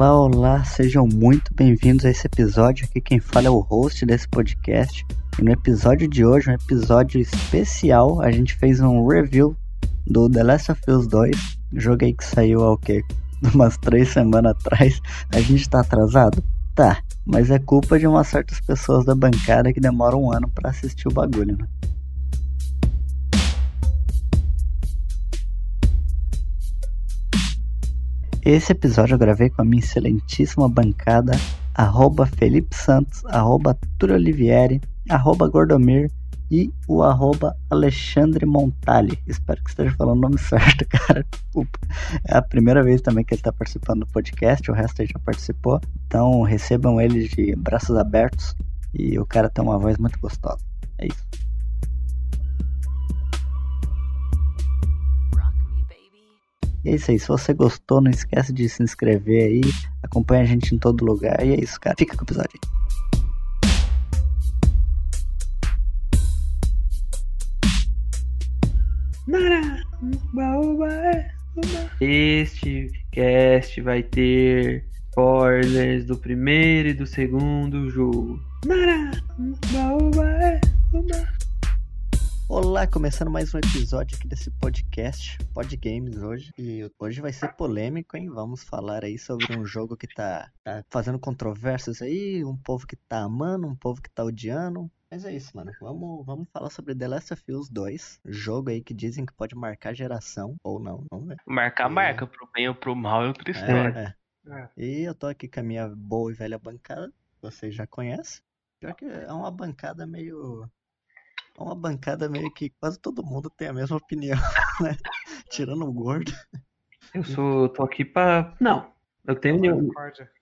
Olá, olá, sejam muito bem-vindos a esse episódio. Aqui quem fala é o host desse podcast. E no episódio de hoje, um episódio especial, a gente fez um review do The Last of Us 2. Jogo aí que saiu há o quê? Umas três semanas atrás. A gente tá atrasado? Tá, mas é culpa de umas certas pessoas da bancada que demoram um ano para assistir o bagulho, né? Esse episódio eu gravei com a minha excelentíssima bancada, arroba Felipe Santos, arroba Túlio Olivieri, arroba Gordomir e o arroba Alexandre Montali. Espero que esteja falando o nome certo, cara. Desculpa. É a primeira vez também que ele está participando do podcast, o resto aí já participou. Então recebam ele de braços abertos e o cara tem uma voz muito gostosa. É isso. E é isso aí, se você gostou, não esquece de se inscrever aí, acompanha a gente em todo lugar. E é isso, cara. Fica com o episódio aí. Este cast vai ter spoilers do primeiro e do segundo jogo. Olá, começando mais um episódio aqui desse podcast, Pod Games hoje. E hoje vai ser polêmico, hein? Vamos falar aí sobre um jogo que tá, tá fazendo controvérsias aí, um povo que tá amando, um povo que tá odiando. Mas é isso, mano. Vamos, vamos falar sobre The Last of Us 2. Jogo aí que dizem que pode marcar geração, ou não, vamos ver. Marcar, E- marca, pro bem ou pro mal é outra história. É, é. E eu tô aqui com a minha boa e velha bancada, vocês já conhecem. Pior que é uma bancada meio. É uma bancada meio que quase todo mundo tem a mesma opinião, né? Tirando o gordo. Eu sou, tô aqui pra. Não, eu tenho,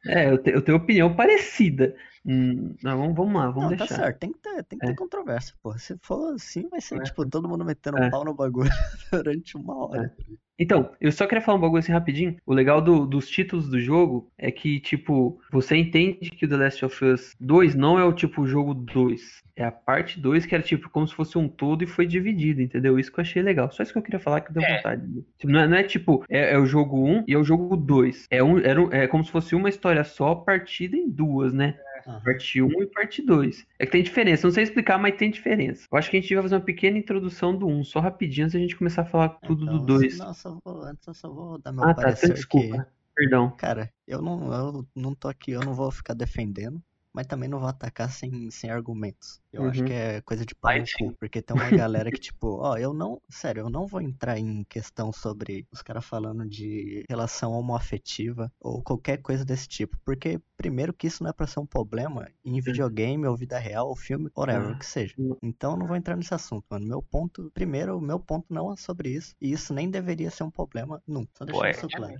é, eu, te- eu tenho opinião parecida. Hum, não, vamos, vamos lá, vamos Não, deixar. tá certo, tem que ter, tem que ter É. controvérsia, porra. Se for assim, vai ser É. tipo todo mundo metendo É. pau no bagulho durante uma hora. Então, eu só queria falar um bagulho assim rapidinho. O legal do- dos títulos do jogo é que, tipo, você entende que o The Last of Us 2 não é o tipo jogo 2. É a parte 2 que era tipo como se fosse um todo e foi dividido, entendeu? Isso que eu achei legal. Só isso que eu queria falar que deu vontade. Tipo, não, é, não é tipo, é, é o jogo 1 e é o jogo 2. É, um, era um- é como se fosse uma história só partida em duas, né? Aham. Parte 1 e parte 2. É que tem diferença, não sei explicar, mas tem diferença. Eu acho que a gente vai fazer uma pequena introdução do 1, só rapidinho, antes da gente começar a falar tudo do Então, 2. Não, só vou, antes eu só vou dar meu Ah, tá, parecer então desculpa. que, Perdão. cara, eu não, eu não tô aqui, eu não vou ficar defendendo, mas também não vou atacar sem, sem argumentos. Eu acho Uhum. que é coisa de pau porque tem uma galera que, tipo, ó, eu não, sério, eu não vou entrar em questão sobre os caras falando de relação homoafetiva ou qualquer coisa desse tipo, porque primeiro que isso não é pra ser um problema em videogame ou vida real ou filme, whatever, Ah. o que seja. Então eu não vou entrar nesse assunto, mano. Meu ponto, primeiro, o meu ponto não é sobre isso, e isso nem deveria ser um problema nunca. Só deixando isso claro.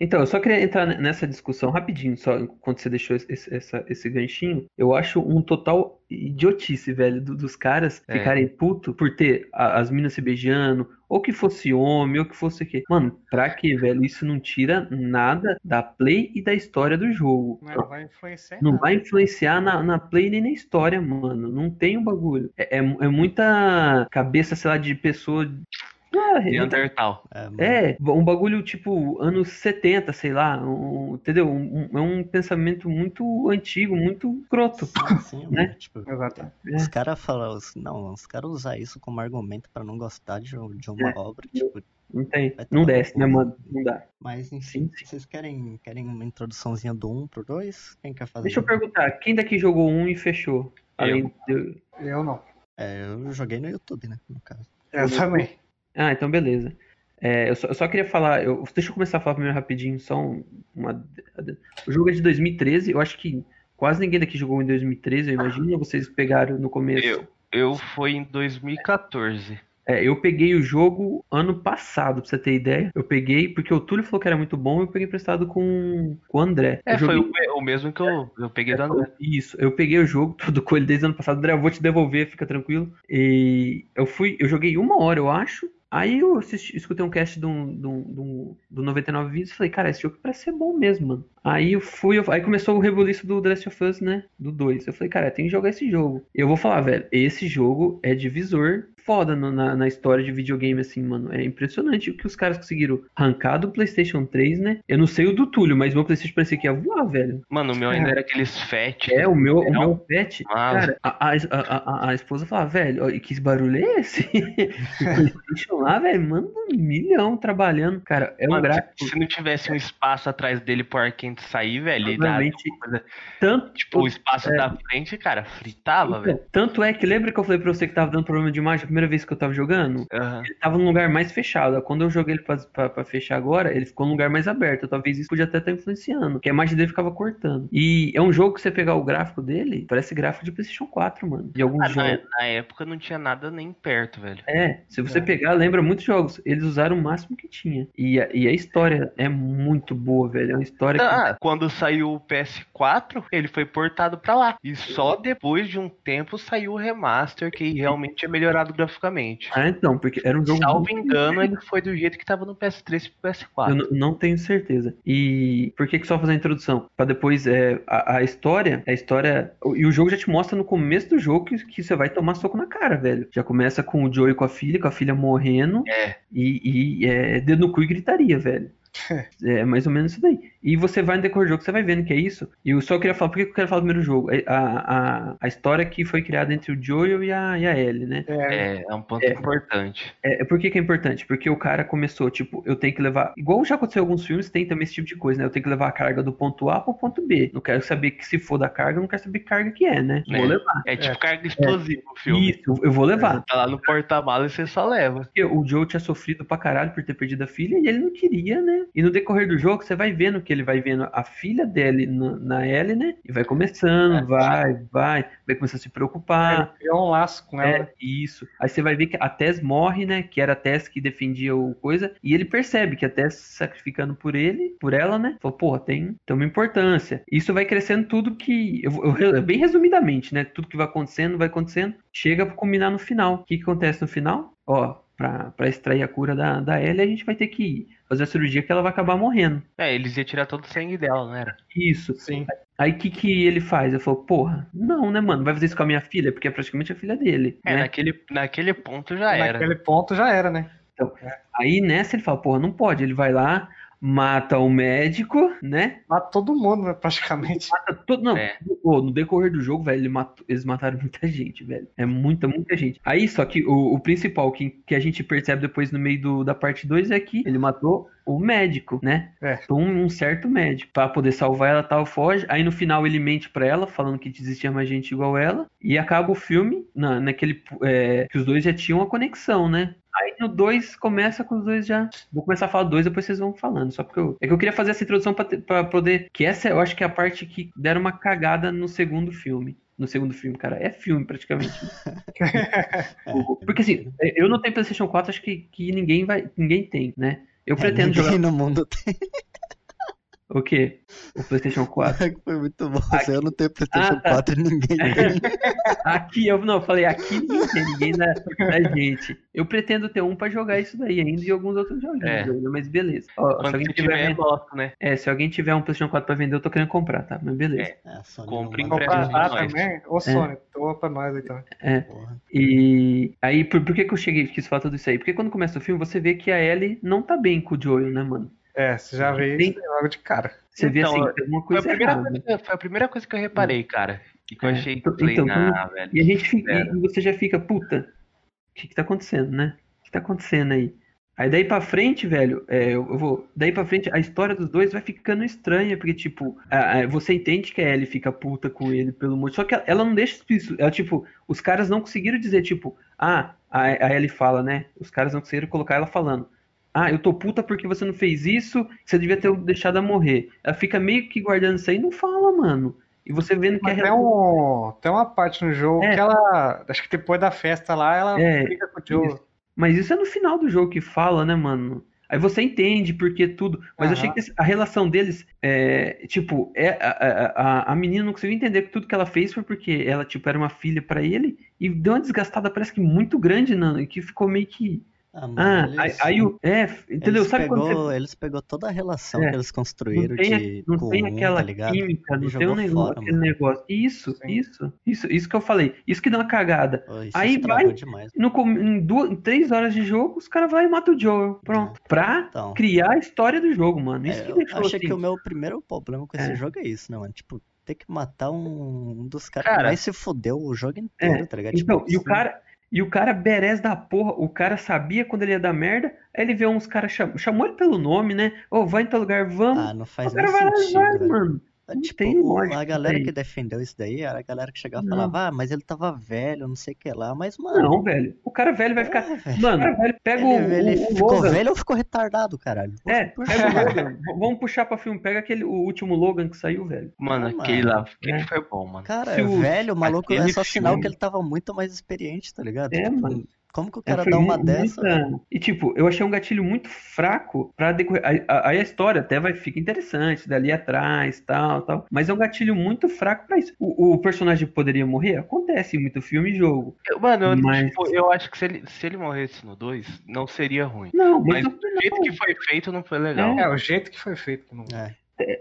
Então, eu só queria entrar nessa discussão rapidinho, só quando você deixou esse, esse- esse ganchinho. Eu acho um total idiotice, velho, do- dos caras É. ficarem puto por ter a- as minas se beijando, ou que fosse homem, ou que fosse o quê. Mano, pra quê, velho? Isso não tira nada da play e da história do jogo. Não vai influenciar Não nada. vai influenciar na, na play nem na história, mano. Não tem o bagulho. É, é, é muita cabeça, sei lá, de pessoa. Ah, é Neandertal. É, mano. é, um bagulho tipo anos 70, sei lá, um- entendeu? Um- um- é um pensamento muito antigo, muito croto. Sim, né? mano, tipo, Exato. os caras falam, não, os caras usar isso como argumento pra não gostar de, um- de uma É. obra, tipo, Não tem, não desce, no né, mano? Não dá. mas enfim, Sim, sim. vocês querem, querem uma introduçãozinha do 1 pro 2? Quem quer fazer? Deixa eu perguntar, quem daqui jogou um e fechou? Além de... Eu não. É, eu joguei no YouTube, né, no caso. Eu também. Ah, então beleza. É, eu, só, eu só queria falar, eu- deixa eu começar a falar primeiro rapidinho, só um- uma. O jogo é de 2013, eu acho que quase ninguém daqui jogou em 2013, eu imagino, ou vocês pegaram no começo. Eu, eu fui em 2014. É, eu peguei o jogo ano passado, pra você ter ideia. Eu peguei, porque o Túlio falou que era muito bom, eu peguei emprestado com, com o André. É, Eu foi joguei- o, o mesmo que eu, eu peguei do André. Isso, eu peguei o jogo todo com ele desde o ano passado. André, eu vou te devolver, fica tranquilo. E eu fui, eu joguei uma hora, eu acho. Aí eu assisti- escutei um cast do, do, do, do 99 Vídeos e falei, cara, esse jogo parece ser bom mesmo, mano. Aí eu fui, eu- aí começou o rebuliço do The Last of Us, né? Do 2. Eu falei, cara, tem que jogar esse jogo. E eu vou falar, velho, esse jogo é divisor foda no- na, na história de videogame, assim, mano. É impressionante o que os caras conseguiram arrancar do PlayStation 3, né? Eu não sei o do Túlio, mas meu PlayStation parecia que ia voar, velho. Mano, o meu ainda era aqueles fat. É, o meu, o meu Ah. cara, a, a, a, esposa fala, velho, e que barulho é esse? o PlayStation lá, velho, manda um milhão trabalhando. Cara, é um gráfico se não tivesse um espaço atrás dele pro Arkane sair, velho, uma coisa- tanto. tipo, o espaço é. da frente, cara, fritava, Então, velho. tanto é que lembra que eu falei pra você que tava dando problema de imagem primeira vez que eu tava jogando? Aham. Ele tava num lugar mais fechado. Quando eu joguei ele pra, pra- pra fechar agora, ele ficou num lugar mais aberto. Talvez isso podia até estar influenciando. Que a imagem dele ficava cortando. E é um jogo que você pegar o gráfico dele, parece gráfico de PlayStation 4, mano. De alguns Ah, jogos. na, na época não tinha nada nem perto, velho. É, se você É. pegar, lembra muitos jogos. Eles usaram o máximo que tinha. E a, e a história é muito boa, velho. É uma história que. Ah, quando saiu o PS4, ele foi portado pra lá. E só depois de um tempo saiu o remaster, que realmente é melhorado Ah, então, porque era um jogo. Salvo engano, ele foi do jeito que tava no PS3 e pro PS4. Eu não tenho certeza. E por que, que só fazer a introdução? Pra depois é, a, a história, a história. E o jogo já te mostra no começo do jogo que, que você vai tomar soco na cara, velho. Já começa com o Joey com a filha, com a filha morrendo. É. E, e é dedo no cu e gritaria, velho. É mais ou menos isso daí. E você vai no decorrer do jogo, você vai vendo que é isso. E eu só queria falar, por que eu quero falar do primeiro jogo? É A, a, a história que foi criada entre o Joel e a, e a Ellie, né? É, É, é um ponto É. importante. É, por que, que é importante? Porque o cara começou, tipo, eu tenho que levar. Igual já aconteceu em alguns filmes, tem também esse tipo de coisa, né? Eu tenho que levar a carga do ponto A pro ponto B. Não quero saber que se for da carga, eu não quero saber que carga que é, né? É. Vou levar. É tipo carga explosiva o filme. Isso, eu vou levar. Tá lá no porta-malas e você só leva. Porque o Joe tinha sofrido pra caralho por ter perdido a filha e ele não queria, né? E no decorrer do jogo, você vai vendo que ele vai vendo a filha dele na, na Ellie, né? E vai começando, vai, vai, vai começando a se preocupar. é, um laço com ela. É, isso. Aí você vai ver que a Tess morre, né? Que era a Tess que defendia o coisa. E ele percebe que a Tess se sacrificando por ele, por ela, né? Falou, porra, tem, tem uma importância. Isso vai crescendo tudo que. Eu, eu- eu- bem resumidamente, né? Tudo que vai acontecendo, vai acontecendo. Chega pra combinar no final. O que, que acontece no final? Ó, pra, pra extrair a cura da, da Ellie, a gente vai ter que fazer a cirurgia que ela vai acabar morrendo. É, eles iam tirar todo o sangue dela, não era? Isso. Sim. Aí o que, que ele faz? Eu falo, porra, não, né, mano? Vai fazer isso com a minha filha? Porque é praticamente a filha dele. É, né? naquele, naquele ponto já era. Naquele ponto já era, né? Aí nessa ele fala, porra, não pode. Ele vai lá, mata o médico, né? Mata todo mundo, né, praticamente. Mata todo. Não, É. pô, no decorrer do jogo, velho, ele matou- eles mataram muita gente, velho. É muita, muita gente. Aí, só que o, o principal que, que a gente percebe depois no meio do, da parte 2 é que ele matou o médico, né? É. Um, um certo médico. Pra poder salvar ela, tal, foge. Aí no final ele mente pra ela, falando que existia mais gente igual ela. E acaba o filme na, naquele. é, que os dois já tinham uma conexão, né? Aí no 2 começa com os dois já. Vou começar a falar do 2, depois vocês vão falando. Só porque eu. É que eu queria fazer essa introdução pra poder. Que essa eu acho que é a parte que deram uma cagada no segundo filme. No segundo filme, cara. É filme, praticamente. Porque assim, eu não tenho PlayStation 4, acho que, que ninguém vai. Ninguém tem, né? Eu pretendo Ninguém jogar. no mundo tem. O quê? O PlayStation 4. Foi muito bom. Aqui- Eu não tenho PlayStation Ah, tá. 4 e ninguém tem. Aqui eu não, eu falei aqui ninguém tem, ninguém da, da gente. Eu pretendo ter um pra jogar isso daí ainda e alguns outros joguinhos, É. ainda, mas beleza. Ó, se, alguém tiver, tiver, é nosso, né? é, se alguém tiver um PlayStation 4 pra vender, eu tô querendo comprar, tá? Mas beleza. É. É, Compre em lá também? Ô, Sony, tô pra nós aí também. porra. E aí, por, por que, que eu cheguei quis falar tudo isso aí? Porque quando começa o filme, você vê que a Ellie não tá bem com o Joel, né, mano? É, você já vê isso logo de cara. Você vê Então, assim, tem alguma Foi a, coisa primeira errada. coisa, foi a primeira coisa que eu reparei, cara. E que eu É, achei. então- falei, então, nah, velho. E a gente fica, e você já fica, puta, o que que tá acontecendo, né? O que tá acontecendo aí? Aí daí pra frente, velho, é, eu eu vou. Daí pra frente, a história dos dois vai ficando estranha, porque, tipo, a- a- você entende que a Ellie fica puta com ele pelo motivo. Só que ela, ela não deixa isso. Ela, tipo, os caras não conseguiram dizer, tipo, ah, a, a Ellie fala, né? Os caras não conseguiram colocar ela falando. Ah, eu tô puta porque você não fez isso, você devia ter deixado ela morrer. Ela fica meio que guardando isso aí e não fala, mano. E você vendo que Mas a tem, um, tem uma parte no jogo É. que ela. Acho que depois da festa lá, ela É, briga com o Joe. Mas isso é no final do jogo que fala, né, mano? Aí você entende porque tudo. Mas eu achei que a relação deles, é, tipo, é, a, a, a menina não conseguiu entender que tudo que ela fez foi porque ela, tipo, era uma filha pra ele e deu uma desgastada, parece que muito grande, né? Que ficou meio que. Ah, mano, Ah, eles, aí, aí o. É, entendeu? eles Sabe quando pegou, você. eles pegou toda a relação É, que eles não construíram tem, a- de não tem um, aquela tá química, não tem um negócio, fora, negócio. Isso, Sim. isso, isso, isso que eu falei. Isso que dá uma cagada. Pô, Aí vai- demais. No, em, duas, em três horas de jogo, os caras vão e matam o Joel. Pronto. Pra Então, criar a história do jogo, mano. Isso é, que eu deixou achei assim. que o meu primeiro problema com esse É. jogo é isso, né, mano? Tipo, ter que matar um, um dos caras que Cara. mais se fudeu o jogo inteiro, tá ligado? Então, Tipo, e o cara. E o cara berés da porra, o cara sabia quando ele ia dar merda, aí ele vê uns caras, cham, chamou ele pelo nome, né? Ô, vai em tal lugar, vamos. Ah, não faz o cara vai lá e sentido, vai, velho. mano. Não Tipo, tem lógica a galera isso que defendeu isso daí era a galera que chegava e falava, ah, mas ele tava velho, não sei o que lá, mas, mano. Não, velho. O cara velho vai ficar. é, velho. Mano, o cara velho pega o, Ele, ele o, ficou Logan. velho ou ficou retardado, caralho? É, pega o Vamos puxar pra filme. Pega aquele, o último Logan que saiu, velho. Mano, Ah, aquele mano. lá, aquele É. foi bom, mano. Cara, Se o- velho, o maluco é só sinal filme- que ele tava muito mais experiente, tá ligado? É, Tipo, mano. Como que o É, cara dá uma dessa? E tipo, eu achei um gatilho muito fraco pra decorrer. Aí, aí a história até vai ficar interessante, dali atrás, tal, tal. Mas é um gatilho muito fraco pra isso. O, o personagem poderia morrer? Acontece em muito filme e jogo. Eu- Mano, eu, Mas- tipo, eu acho que se ele, se ele morresse no 2, não seria ruim. Não, mas, Mas do jeito que foi feito, não foi legal. É, o jeito que foi feito. que Não, É.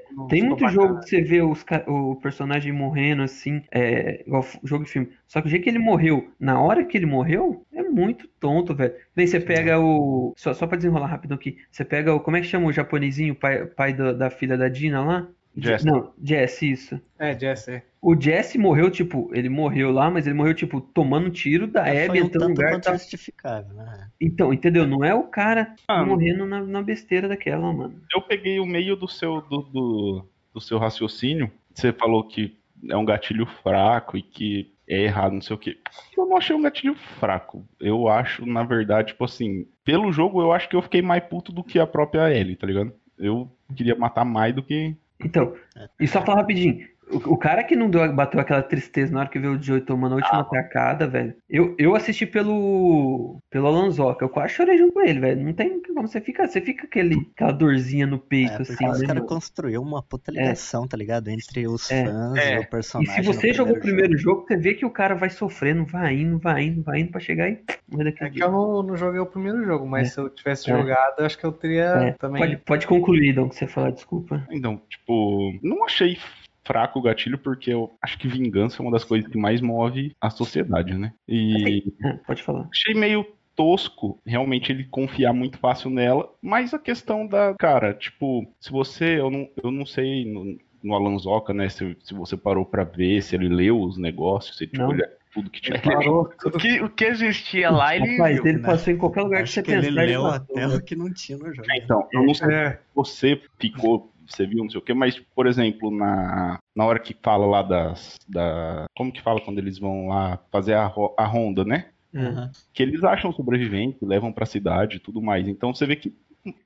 não Tem muito bacana. jogo que você vê os, o personagem morrendo assim, é, igual jogo de filme. Só que o jeito que ele morreu, na hora que ele morreu, é muito tonto, velho. Nem você pega o. Só, só pra desenrolar rápido aqui. Você pega o. Como é que chama o japonesinho, pai, pai da, da filha da Dina lá? Jess. Não, Jesse, isso. É, Jess, é. O Jesse morreu, tipo, ele morreu lá, mas ele morreu, tipo, tomando um tiro da Foi Abby um entrando no tanto lugar. Tá... justificável, né? Então, entendeu? Não é o cara Ah, morrendo na, na besteira daquela, mano. eu peguei o meio do seu do, do, do seu raciocínio. Você falou que é um gatilho fraco e que é errado, não sei o quê. Eu não achei um gatilho fraco. Eu acho, na verdade, tipo assim, pelo jogo eu acho que eu fiquei mais puto do que a própria Ellie, tá ligado? Eu queria matar mais do que. Então, e só falar rapidinho. O, o cara que não deu, bateu aquela tristeza na hora que viu o Joey tomando a última atacada, velho. Eu, eu assisti pelo pelo Alonsoca. Eu quase chorei junto com ele, velho. Não tem como você fica, você fica aquele, aquela dorzinha no peito, É, assim, os né, caras construíram uma puta ligação, tá ligado? Entre os É. fãs É. e o E personagem. se no você jogou o primeiro jogo, você vê que o cara vai sofrendo, vai indo, vai indo, vai indo pra chegar e É que eu não, não joguei o primeiro jogo, mas É. se eu tivesse É. jogado, eu acho que eu teria É, também. Pode, pode concluir, Dom, que você falar, desculpa. Então, tipo, não achei fraco o gatilho porque eu acho que vingança é uma das coisas que mais move a sociedade, né? E Ah, pode falar. achei meio tosco realmente ele confiar muito fácil nela, mas a questão da, cara, tipo, se você, eu não, eu não sei no, no Alanzoca, né, se, se você parou pra ver, se ele leu os negócios, se tipo, Não. olha tudo que tinha. Parou O que, o que existia lá, ele viu. ele né? passou em qualquer lugar que Acho você que ele pensar. ele leu até né? o que não tinha no jogo. Então, eu não sei É, se você ficou, você viu, não sei o que, mas, por exemplo, na, na hora que fala lá das, da, como que fala quando eles vão lá fazer a, a ronda, né? É. Aham. que eles acham sobrevivente, levam pra cidade e tudo mais. Então você vê que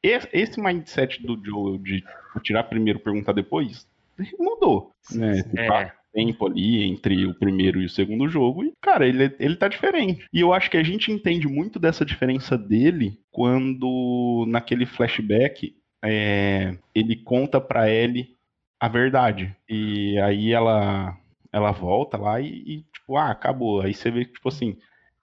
esse mindset do Joel de tirar primeiro e perguntar depois mudou, né? Passo tempo ali entre o primeiro e o segundo jogo e, cara, ele, ele tá diferente. E eu acho que a gente entende muito dessa diferença dele quando naquele flashback é, ele conta pra Ellie a verdade. E aí ela ela volta lá e, e, tipo, ah, acabou. Aí você vê que, tipo assim,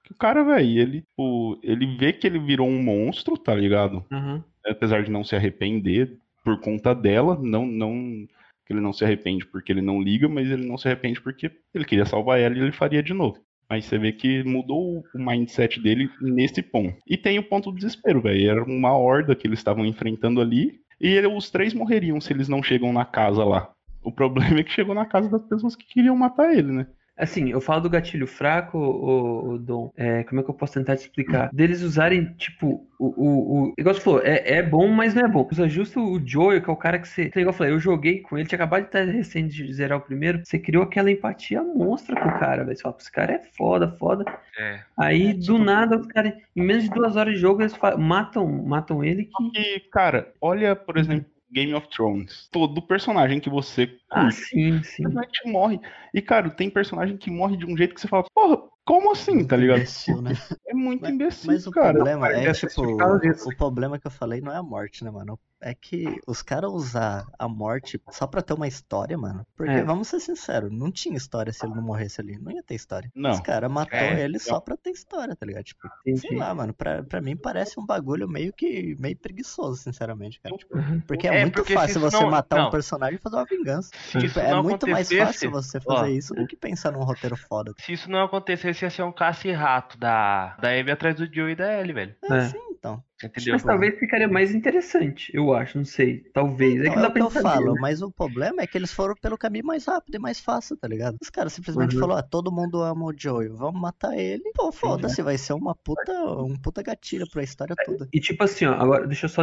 que o cara, velho, ele, tipo, ele vê que ele virou um monstro, tá ligado? Aham. Apesar de não se arrepender por conta dela, não, não que ele não se arrepende porque ele não liga, mas ele não se arrepende porque ele queria salvar ela e ele faria de novo. Mas você vê que mudou o mindset dele nesse ponto. E tem o ponto do desespero, velho. Era uma horda que eles estavam enfrentando ali. E ele- os três morreriam se eles não chegam na casa lá. O problema é que chegou na casa das pessoas que queriam matar ele, né? Assim, eu falo do gatilho fraco, o, o Dom. É, como é que eu posso tentar te explicar? Deles usarem, tipo, o. o, o igual você falou, é, é bom, mas não é bom. Usa justo o Joel, que é o cara que você. Igual eu falei, eu joguei com ele, tinha acabado de estar recém de zerar o primeiro. Você criou aquela empatia monstra com o cara, velho. Você fala, esse cara é foda, foda. É. Aí, É, do tipo- nada, os caras, em menos de duas horas de jogo, eles matam, matam ele que. E, cara, olha, por exemplo, Game of Thrones. Todo personagem que você Ah, curte sim, sim. simplesmente morre. E, cara, tem personagem que morre de um jeito que você fala, porra, Como assim, tá ligado? Imbecil, né? É muito Mas- imbecil, Mas o cara. problema é, ter tipo, disso. o problema que eu falei não é a morte, né, mano? É que os caras usar a morte só pra ter uma história, mano. Porque, É. vamos ser sinceros, não tinha história se ele não morresse ali. Não ia ter história. Não. Os caras matou É, ele só pra ter história, tá ligado? Tipo, sei Entendi. lá, mano. Pra, pra mim parece um bagulho meio que meio preguiçoso, sinceramente, cara. Tipo, Uhum. porque é, É, muito porque fácil você não- matar um personagem e fazer uma vingança. Tipo, é muito mais fácil você fazer ó, isso do que pensar num roteiro foda. Se isso não acontecesse, ia ser um caça e rato da, da Abby atrás do Joe e da Ellie, velho. É, É. sim, então. Entendeu? Mas talvez ficaria mais interessante, eu acho, não sei. Talvez. É que Então, é que eu saber, falo, né? mas o problema é que eles foram pelo caminho mais rápido e mais fácil, tá ligado? Os caras simplesmente Uhum. falaram, ah, todo mundo ama o Joel, vamos matar ele. Pô, foda-se, vai ser uma puta, um puta gatilho pra história toda. E tipo assim, ó, agora deixa eu só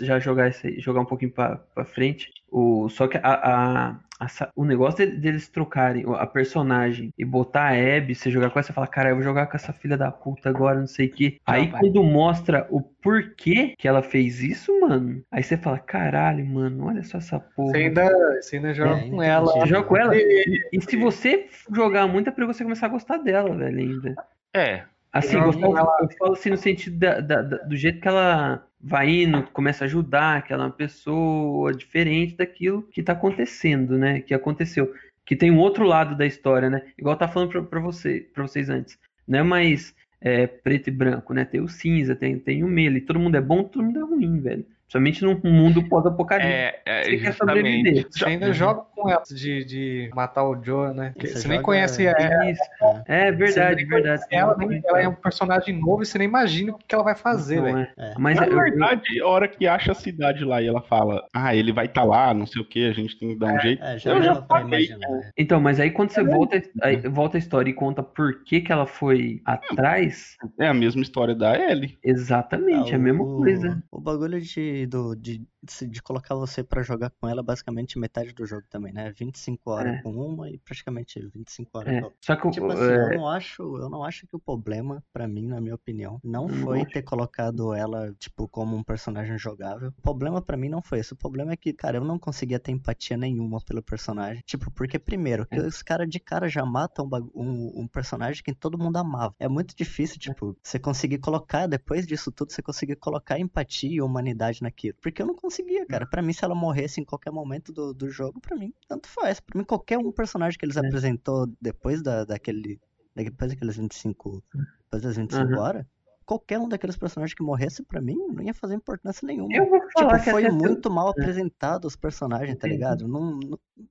já jogar isso aí, jogar um pouquinho pra, pra frente. O, só que a, a- a sa- o negócio de- deles trocarem a personagem e botar a Abby, você jogar com essa, você fala, cara, eu vou jogar com essa filha da puta agora, não sei o quê. Não, Aí quando mostra o porquê que ela fez isso, mano, aí você fala, caralho, mano, olha só essa porra. Você ainda, você ainda joga É, com ela. Você joga com ela? E- E se você jogar muito, é pra você começar a gostar dela, velho, ainda. É. Assim, Eu gostar, jogo ela- eu falo assim no sentido da- da- da- do jeito que ela vai indo, começa a ajudar, que ela uma pessoa diferente daquilo que tá acontecendo, né? Que aconteceu. Que tem um outro lado da história, né? Igual tava falando pra você, pra vocês antes. Não é mais é, preto e branco, né? Tem o cinza, tem, tem o meio ali. Todo mundo é bom, todo mundo é ruim, velho. Principalmente num mundo pós-apocalíptico. É, é Você quer sobreviver. Você ainda joga com ela de, de matar o Joe, né? Você Você, nem conhece ela. Isso. É verdade, verdade. Ela, nem- ela é um personagem novo e você nem imagina o que ela vai fazer, Não velho. é. É. Mas Na eu- eu- verdade, a hora que acha a cidade lá e ela fala, ah, ele vai estar lá, não sei o que, a gente tem que dar um jeito. É, já Eu já dava pra paguei, imaginar. é. Então, mas aí quando você volta, aí volta a história e conta por que, que ela foi atrás, É a mesma história da Ellie. exatamente, é a mesma o, coisa. O bagulho de, do, de, de, colocar você pra jogar com ela é basicamente metade do jogo também, né? 25 horas É. com uma e praticamente 25 horas É. com outra. Só que Tipo assim, é, eu não acho, eu não acho que o problema, pra mim, na minha opinião, não foi ter colocado ela, tipo, como um personagem jogável. O problema pra mim não foi esse. O problema é que, cara, eu não conseguia ter empatia nenhuma pelo personagem. Tipo, porque primeiro, que É. os caras de cara já matam um, um, um personagem que todo mundo amava. É muito difícil, tipo, você conseguir colocar, depois disso tudo, você conseguir colocar empatia e humanidade naquilo. Porque eu não conseguia, cara. Pra mim, se ela morresse em qualquer momento do, do jogo, pra mim, tanto faz. Pra mim, qualquer um personagem que eles É. apresentou depois da, daquele depois daqueles 25, depois das 25 Aham. horas, qualquer um daqueles personagens que morresse pra mim não ia fazer importância nenhuma. eu vou falar Tipo, que foi muito mal É. apresentado os personagens, tá ligado? Não,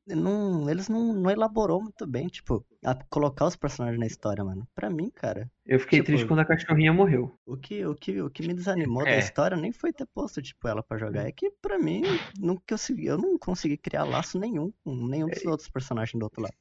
não, eles não, não elaborou muito bem, tipo, a colocar os personagens na história, mano. Pra mim, cara, eu fiquei tipo, triste quando a cachorrinha morreu. o que, o que, o que me desanimou da É. história nem foi ter posto, tipo, ela pra jogar. É que, pra mim, não consegui, eu não consegui criar laço nenhum com nenhum dos outros personagens do outro lado.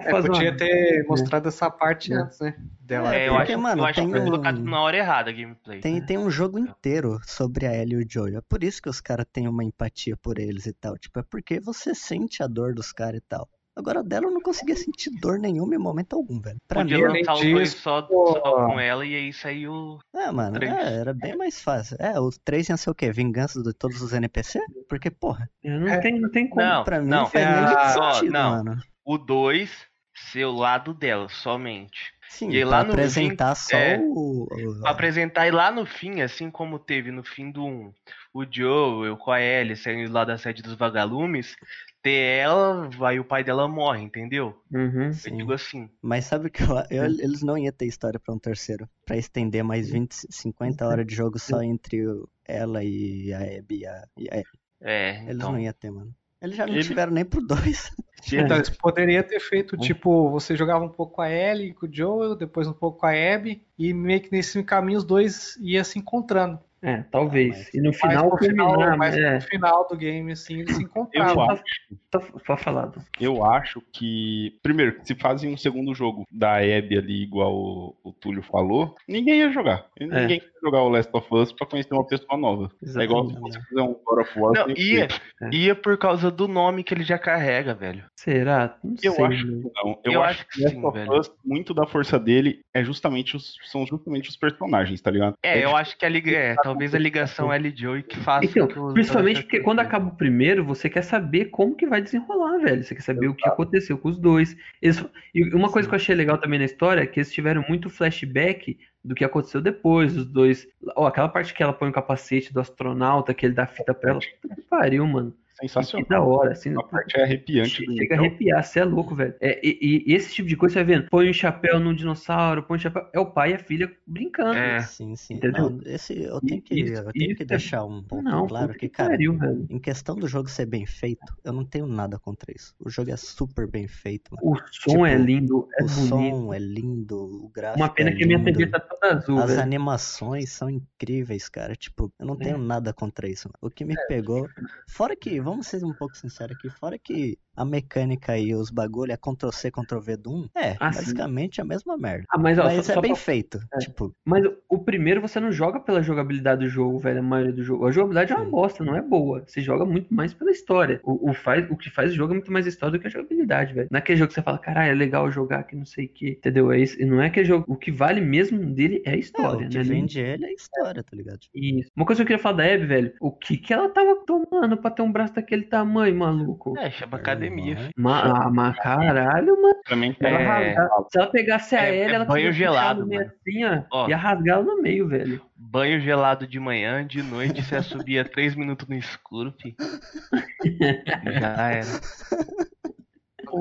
É, podia uma- ter mostrado essa parte É. antes, né? Dela. É, É, eu porque, acho, mano, eu acho que tem foi um- colocado na hora errada a gameplay. Tem, tem um jogo inteiro sobre a Ellie e o Joel. É por isso que os caras têm uma empatia por eles e tal. Tipo, é porque você sente a dor dos caras e tal. Agora dela eu não conseguia sentir dor nenhuma em momento algum, velho. Pra Podia mim, lançar os dois só, só com ela e aí saiu. é, mano, é, era bem mais fácil. É, os três iam ser o quê? Vingança de todos os NPC? Porque, porra, Eu não, É. tem, não tem como. Não, pra mim não. faz É, nem sentido, não. mano. O 2 ser o lado dela, somente. Sim, E pra lá no apresentar fim, só é, o. Pra apresentar e lá no fim, assim como teve no fim do 1, o Joe com a Ellie saindo lá da sede dos vagalumes, ter ela, aí o pai dela morre, entendeu? Uhum. Sim. Eu digo assim. Mas sabe o que eu, eu- eles não iam ter história pra um terceiro. Pra estender mais 20, 50 horas de jogo só entre ela e a Abby e a, e a Ellie. É, Eles então. não iam ter, mano. Eles já não Ele- tiveram nem pro dois. Então, eles poderiam ter feito, tipo, você jogava um pouco com a Ellie, com o Joel, depois um pouco com a Abby, e meio que nesse caminho os dois iam se encontrando. É, talvez. Mas- e no Mas final pro final, terminar, mas é, no final do game, assim, eles se Eu encontravam. acho, tá, tá falado. eu acho que, primeiro, se fazem um segundo jogo da Abby ali, igual o, o Túlio falou, ninguém ia jogar. Ninguém ia jogar o Last of Us pra conhecer uma pessoa nova. É igual se Exatamente. você fizer um God of War. Não, ia, ser. ia por causa do nome que ele já carrega, velho. Será? Não Eu sei. acho né? que não. Eu, Eu acho acho que que Last sim, of velho. Us, muito da força dele é justamente os, são justamente os personagens, tá ligado? É, eu acho que a liga, é, talvez a ligação Ellie e Joey que faça Então, que os principalmente porque quando acaba o primeiro, você quer saber como que vai desenrolar, velho. Você quer saber o que aconteceu com os dois. Eles- e uma coisa que eu achei legal também na história é que eles tiveram muito flashback do que aconteceu depois, os dois. Ó, aquela parte que ela põe o capacete do astronauta, que ele dá fita pra ela. Puta que pariu, mano. Que Sensacional. da hora, assim. Uma parte é arrepiante Chega a arrepiar, você é louco, velho. É, e, e esse tipo de coisa, você vai vendo? Põe um chapéu num dinossauro, põe um chapéu. É o pai e a filha brincando. É. Sim, sim. Entendeu? Não, esse, eu tenho que, Isso- eu tenho isso que é- deixar um ponto Não, claro que, que cara, pariu, velho. em questão do jogo ser bem feito, eu não tenho nada contra isso. O jogo é super bem feito, mano. O som é Tipo, lindo, é o bonito. som é lindo, o gráfico Uma pena é que a minha. TV tá toda azul, As velho. animações são incríveis, cara. Tipo, eu não tenho nada contra isso. mano. O que me pegou. Fora que, vamos ser um pouco sinceros aqui, fora que a mecânica e os bagulho é Ctrl-C, Ctrl-V do 1, é Ah, sim. basicamente a mesma merda. Ah, mas, ó, Mas só, é só bem pra- feito. É. Tipo, mas o primeiro você não joga pela jogabilidade do jogo, velho, a maioria do jogo. A jogabilidade é uma Sim. bosta, não é boa. Você joga muito mais pela história. O, o, faz, o que faz o jogo é muito mais história do que a jogabilidade, velho. Não é aquele jogo que você fala, caralho, é legal jogar que não sei o que, entendeu? É isso, e não é aquele jogo. O que vale mesmo dele é a é, história, o que né? Vende ele é a história, tá ligado? Isso. Uma coisa que eu queria falar da Abby, velho, o que que ela tava tomando pra ter um braço daquele tamanho, maluco? É, chama academia. Filho. Ma, ah, mas caralho, mano. Também Ela É, Se ela pegasse a é- é ela banho conseguia puxar gelado, no assim, ó, Ó. ia rasgar ela no meio, velho. Banho gelado de manhã, de noite você subia 3 minutos no escuro, fi. Já era.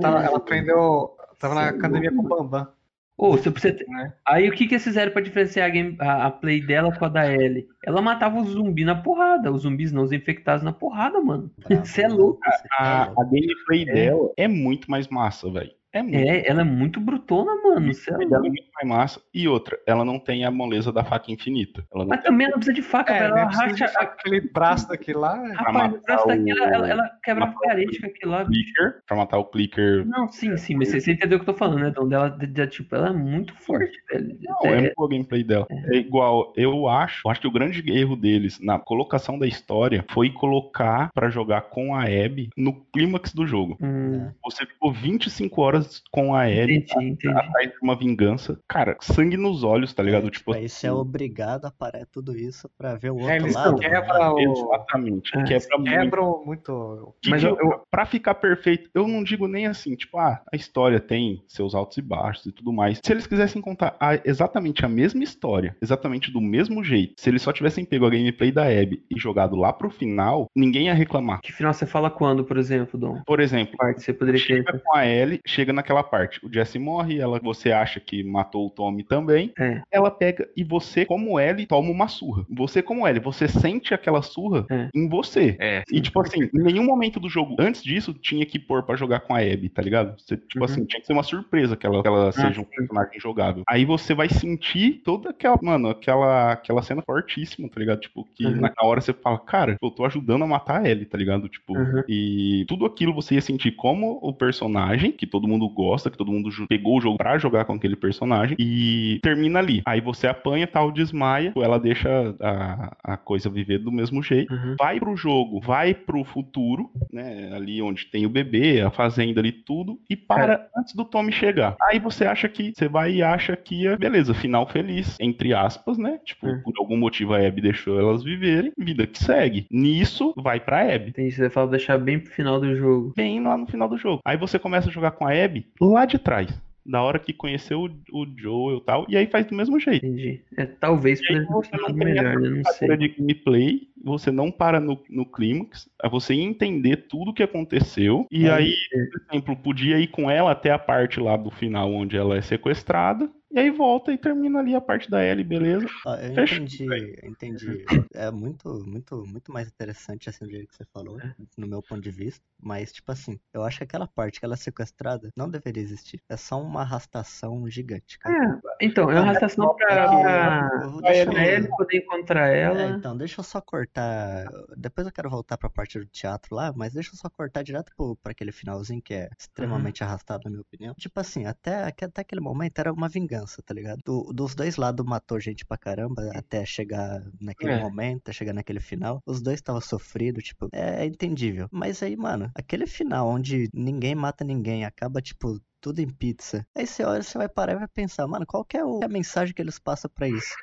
Tava- ela aprendeu. Tava na academia com o Bambam. Ô, se você... Né? Aí o que que eles fizeram pra diferenciar a, game- a- a play dela com a da Ellie? Ela matava os zumbis na porrada, os zumbis não, os infectados na porrada, mano. Você é mano. louco. A, louco. a gameplay dela é muito mais massa, velho. É muito. É, ela é muito brutona, mano. Você é A gameplay dela é muito mais massa. E outra, ela não tem a moleza da faca infinita. Ela não Mas tem também ela não precisa de faca, É, velho. Ela de racha. aquele braço daquele lá. é- Rapaz, o braço daqui, o- ela, ela, ela quebra a parede com aquilo lá. clicker. Pra matar o clicker. Não, sim, sim, mas você, você entendeu o que eu tô falando, né, Dom? Dela, de- de- tipo, ela é muito forte, velho. Não, é, É, muito a gameplay dela. É igual, eu acho, eu acho que o grande erro deles na colocação da história foi colocar pra jogar com a Abby no clímax do jogo. hum, Você ficou 25 horas com a Abby entendi, atrás de uma vingança. Cara, sangue nos olhos, tá ligado? É, tipo, aí você é obrigado a parar tudo isso pra ver o outro É, eles lado. quebram mano. o. Exatamente. É, Quebra muito. Quebram muito. Mas eu- eu- pra ficar perfeito, eu não digo nem assim, tipo, ah, a história tem seus altos e baixos e tudo mais. Se eles quisessem contar a- exatamente a mesma história, exatamente do mesmo jeito, se eles só tivessem pego a gameplay da Abby e jogado lá pro final, ninguém ia reclamar. Que final você fala quando, por exemplo, Dom? Por exemplo, Parte você poderia ter. chega com a Ellie, chega naquela parte, o Jesse morre, ela, você acha que matou o Tommy também, É. ela pega e você, como Ellie, toma uma surra. Você, como Ellie, você sente aquela surra É. em você. É. E, tipo assim, em nenhum momento do jogo, antes disso, tinha que pôr pra jogar com a Abby, tá ligado? Você, tipo Uhum. assim, tinha que ser uma surpresa que ela, que ela seja um personagem jogável. Aí você vai sentir toda aquela, mano, aquela, aquela cena fortíssima, tá ligado? Tipo, que Uhum. na hora você fala, cara, eu tô ajudando a matar a Ellie, tá ligado? Tipo, Uhum. e tudo aquilo você ia sentir como o personagem, que todo mundo gosta, que todo mundo pegou o jogo pra jogar com aquele personagem, e termina ali. Aí você apanha, tal, desmaia, ela deixa a, a coisa viver do mesmo jeito Uhum. vai pro jogo, vai pro futuro, né? Ali onde tem o bebê, a fazenda ali, tudo, e para antes do Tommy chegar. Aí você acha que. Você vai e acha que é beleza, final feliz, entre aspas, né? Tipo, Hum. por algum motivo a Abby deixou elas viverem, vida que segue. Nisso, vai pra Abby. Entendi. Você fala deixar bem pro final do jogo. Bem lá no final do jogo. Aí você começa a jogar com a Abby lá de trás. Da hora que conheceu o, o Joel e tal, e aí faz do mesmo jeito. Entendi. É, talvez ter você não melhor, né? Não sei. De gameplay, você não para no, no clímax, é você entender tudo o que aconteceu, e É, aí, por exemplo, podia ir com ela até a parte lá do final onde ela é sequestrada, e aí volta e termina ali a parte da Ellie, beleza? Ó, eu Fechou, entendi, entendi. É muito, muito, muito mais interessante assim do jeito que você falou, É. no meu ponto de vista. Mas, tipo assim, eu acho que aquela parte que ela é sequestrada não deveria existir. É só uma arrastação gigante, cara. É, então, é uma arrastação pra, É pra, ele poder encontrar É, ela. então, deixa eu só cortar. Depois eu quero voltar pra parte do teatro lá, mas deixa eu só cortar direto pro, pra aquele finalzinho que é extremamente arrastado, na minha opinião. Tipo assim, até, até até aquele momento era uma vingança, tá ligado? Do- dos dois lados matou gente pra caramba até chegar naquele É. momento, até chegar naquele final. Os dois estavam sofridos, tipo, é, é entendível. Mas aí, mano, aquele final onde ninguém mata ninguém, acaba, tipo, tudo em pizza. Aí você olha, você vai parar e vai pensar, mano, qual que é o- a mensagem que eles passam pra isso?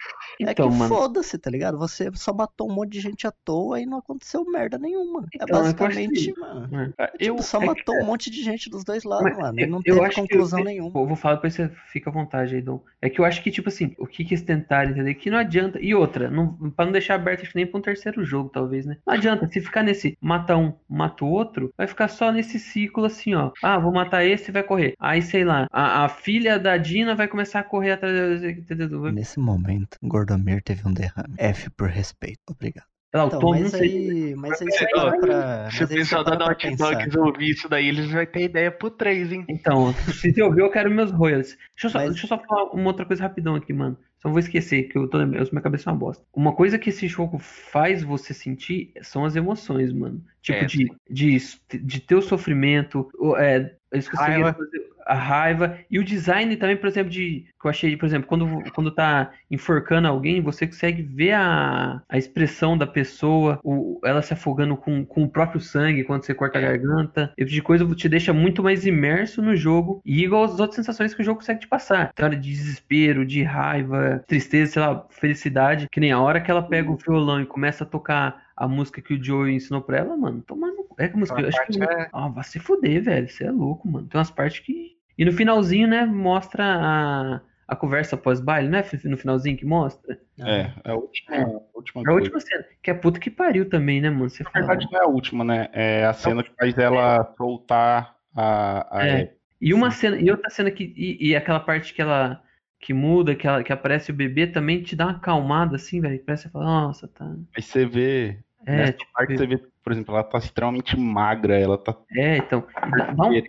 é Então, que mano. foda-se, tá ligado? Você só matou um monte de gente à toa e não aconteceu merda nenhuma. É Então, é que eu basicamente, que- mano. É, Tipo, Eu, só é que- matou um monte de gente dos dois lados, Mas mano. E não eu teve que conclusão eu- nenhuma. Eu vou falar depois você fica à vontade aí, Dom. É que eu acho que, tipo assim, o que que eles tentaram entender? Que não adianta. E outra, não, pra não deixar aberto acho que nem pra um terceiro jogo, talvez, né? Não adianta, se ficar nesse mata um, mata o outro, vai ficar só nesse ciclo assim, ó. Ah, vou matar esse e vai correr. Aí, sei lá, a, a filha da Dina vai começar a correr atrás. entendeu? Nesse momento, Gordomir teve um derrame. F por respeito. Obrigado. Então, mas aí, mas aí você É, para ó, pra. Se o pessoal da Naughty. Dogs ouvir isso daí, eles vão ter ideia pro 3, hein? Então, se você ouviu, eu quero meus royalties. Deixa eu, só, Mas- deixa eu só falar uma outra coisa rapidão aqui, mano. Só não vou esquecer, que eu tô lembrando, minha cabeça é uma bosta. Uma coisa que esse jogo faz você sentir são as emoções, mano. Tipo, É, de, de, de ter o sofrimento, é, Raiva. de fazer- a raiva. E o design também, por exemplo, de. Que eu achei, por exemplo, quando, quando tá enforcando alguém, você consegue ver a, a expressão da pessoa, o, ela se afogando com, com o próprio sangue quando você corta a garganta. Esse tipo de coisa te deixa muito mais imerso no jogo. E igual as outras sensações que o jogo consegue te passar. Então, de desespero, de raiva, tristeza, sei lá, felicidade. Que nem a hora que ela pega o violão e começa a tocar a música que o Joe ensinou pra ela, mano, tomando. É que a música. Eu acho que é- ah, vai se fuder, velho. Você é louco, mano. Tem umas partes que. E no finalzinho, né, mostra a, a conversa pós-baile, né? No finalzinho que mostra. é, é a última, a última É a última cena. Que é puta que pariu também, né, mano? Você Na fala. verdade, não é a última, né? É a cena que faz ela soltar a. a É. E uma cena, e outra cena que. E, e aquela parte que ela. Que muda, que, ela, que aparece o bebê também te dá uma acalmada, assim, velho. Parece que você fala, nossa, tá. Aí você vê. É, nessa tipo, parte você vê, por exemplo, ela tá extremamente magra, ela tá é, então. E dá, dá um,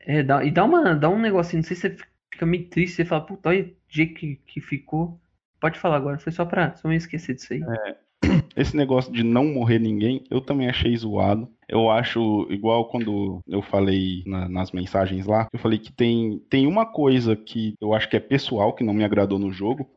é, dá, e dá, uma, dá um negocinho, não sei se você fica meio triste, você fala, puta, olha o jeito que, que ficou. Pode falar agora, foi só pra. Só me esquecer disso aí. Esse negócio de não morrer ninguém, eu também achei zoado. Eu acho, igual quando eu falei na- nas mensagens lá, eu falei que tem, tem uma coisa que eu acho que é pessoal, que não me agradou no jogo,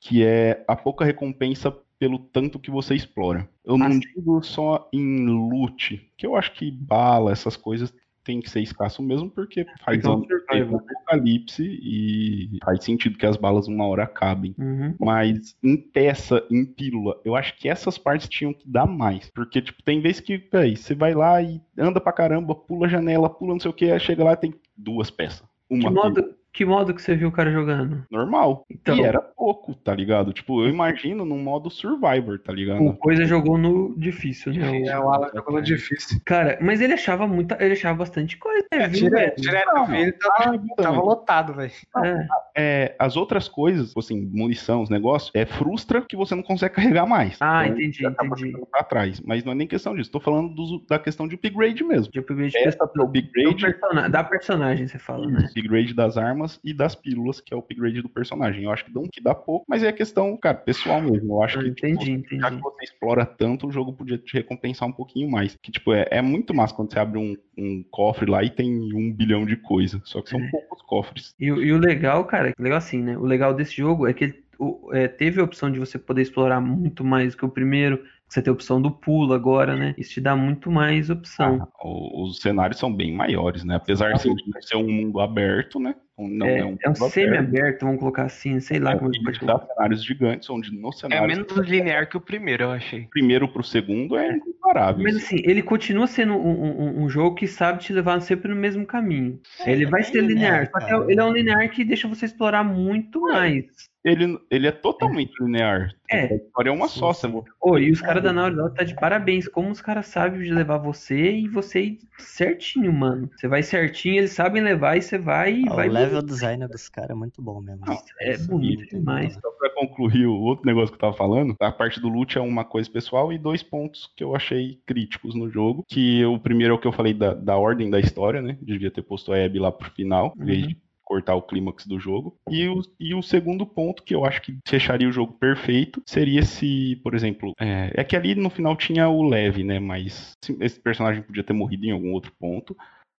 que é a pouca recompensa pelo tanto que você explora. Eu não Ah, digo só em loot, que eu acho que bala, essas coisas tem que ser escasso mesmo, porque faz é um anos que teve survival, um apocalipse e faz sentido que as balas uma hora acabem. Uhum. Mas em peça, em pílula, eu acho que essas partes tinham que dar mais. Porque, tipo, tem vezes que, véi, você vai lá e anda pra caramba, pula janela, pula não sei o que, chega lá e tem duas peças. Que Uma modo, que modo que você viu o cara jogando? normal. Então, E era pouco, tá ligado? Tipo, eu imagino num modo Survivor, tá ligado? o Coisa jogou no difícil, né? O- É, o Alan jogou no difícil. Cara, mas ele achava muita, ele achava bastante coisa, né, viu, Direto, direto eu vi, ele tava, tava lotado, velho. É. É, as outras coisas, assim, munição, os negócios, é frustra que você não consegue carregar mais. Ah, Então, entendi, acaba entendi. pra trás. Mas não é nem questão disso. Tô falando dos- da questão de upgrade mesmo. De upgrade de Essa pessoa- é o upgrade do persona- da personagem, você fala, né? upgrade das armas e das pílulas, que é o upgrade do personagem. Eu acho que dão que dá pouco, mas é questão, cara, pessoal mesmo. Eu acho que entendi, tipo, já que entendi. você explora tanto, o jogo podia te recompensar um pouquinho mais. Que, tipo, é, é muito massa quando você abre um, um cofre lá e tem um bilhão de coisa. Só que são É. poucos cofres. E, o- e o legal, cara, legal assim, né? O legal desse jogo é que ele o- é, teve a opção de você poder explorar muito mais que o primeiro. Você tem a opção do pulo agora, né? Isso te dá muito mais opção. Ah, os cenários são bem maiores, né? Apesar de ser um mundo aberto, né? Não é, é, um é um semi-aberto, vamos colocar assim, sei lá É, como ele dá cenários gigantes, onde no É cenário menos linear que o primeiro, eu achei. primeiro pro segundo é incomparável. Mas assim, ele continua sendo um, um- um jogo que sabe te levar sempre no mesmo caminho. ele vai é ser linear, só que cara. ele é um linear que deixa você explorar muito mais. Ele, ele é totalmente linear. É. A história é uma Sim, só. Você Ô, e os caras da Naughty Dog tá de parabéns. Como os caras sabem de levar você e você ir certinho, mano. Você vai certinho, eles sabem levar e você vai e Ah, vai. O level design dos caras é muito bom mesmo. Não, é bonito demais. Só pra concluir o outro negócio que eu tava falando, a parte do loot é uma coisa pessoal e dois pontos que eu achei críticos no jogo. Que o primeiro é o que eu falei da, da ordem da história, né? Devia ter posto a Abby lá pro final, em vez Uhum. de cortar o clímax do jogo. E o, e o segundo ponto, que eu acho que fecharia o jogo perfeito, seria se, por exemplo, é, é que ali no final tinha o Leve, né? Mas se- esse personagem podia ter morrido em algum outro ponto.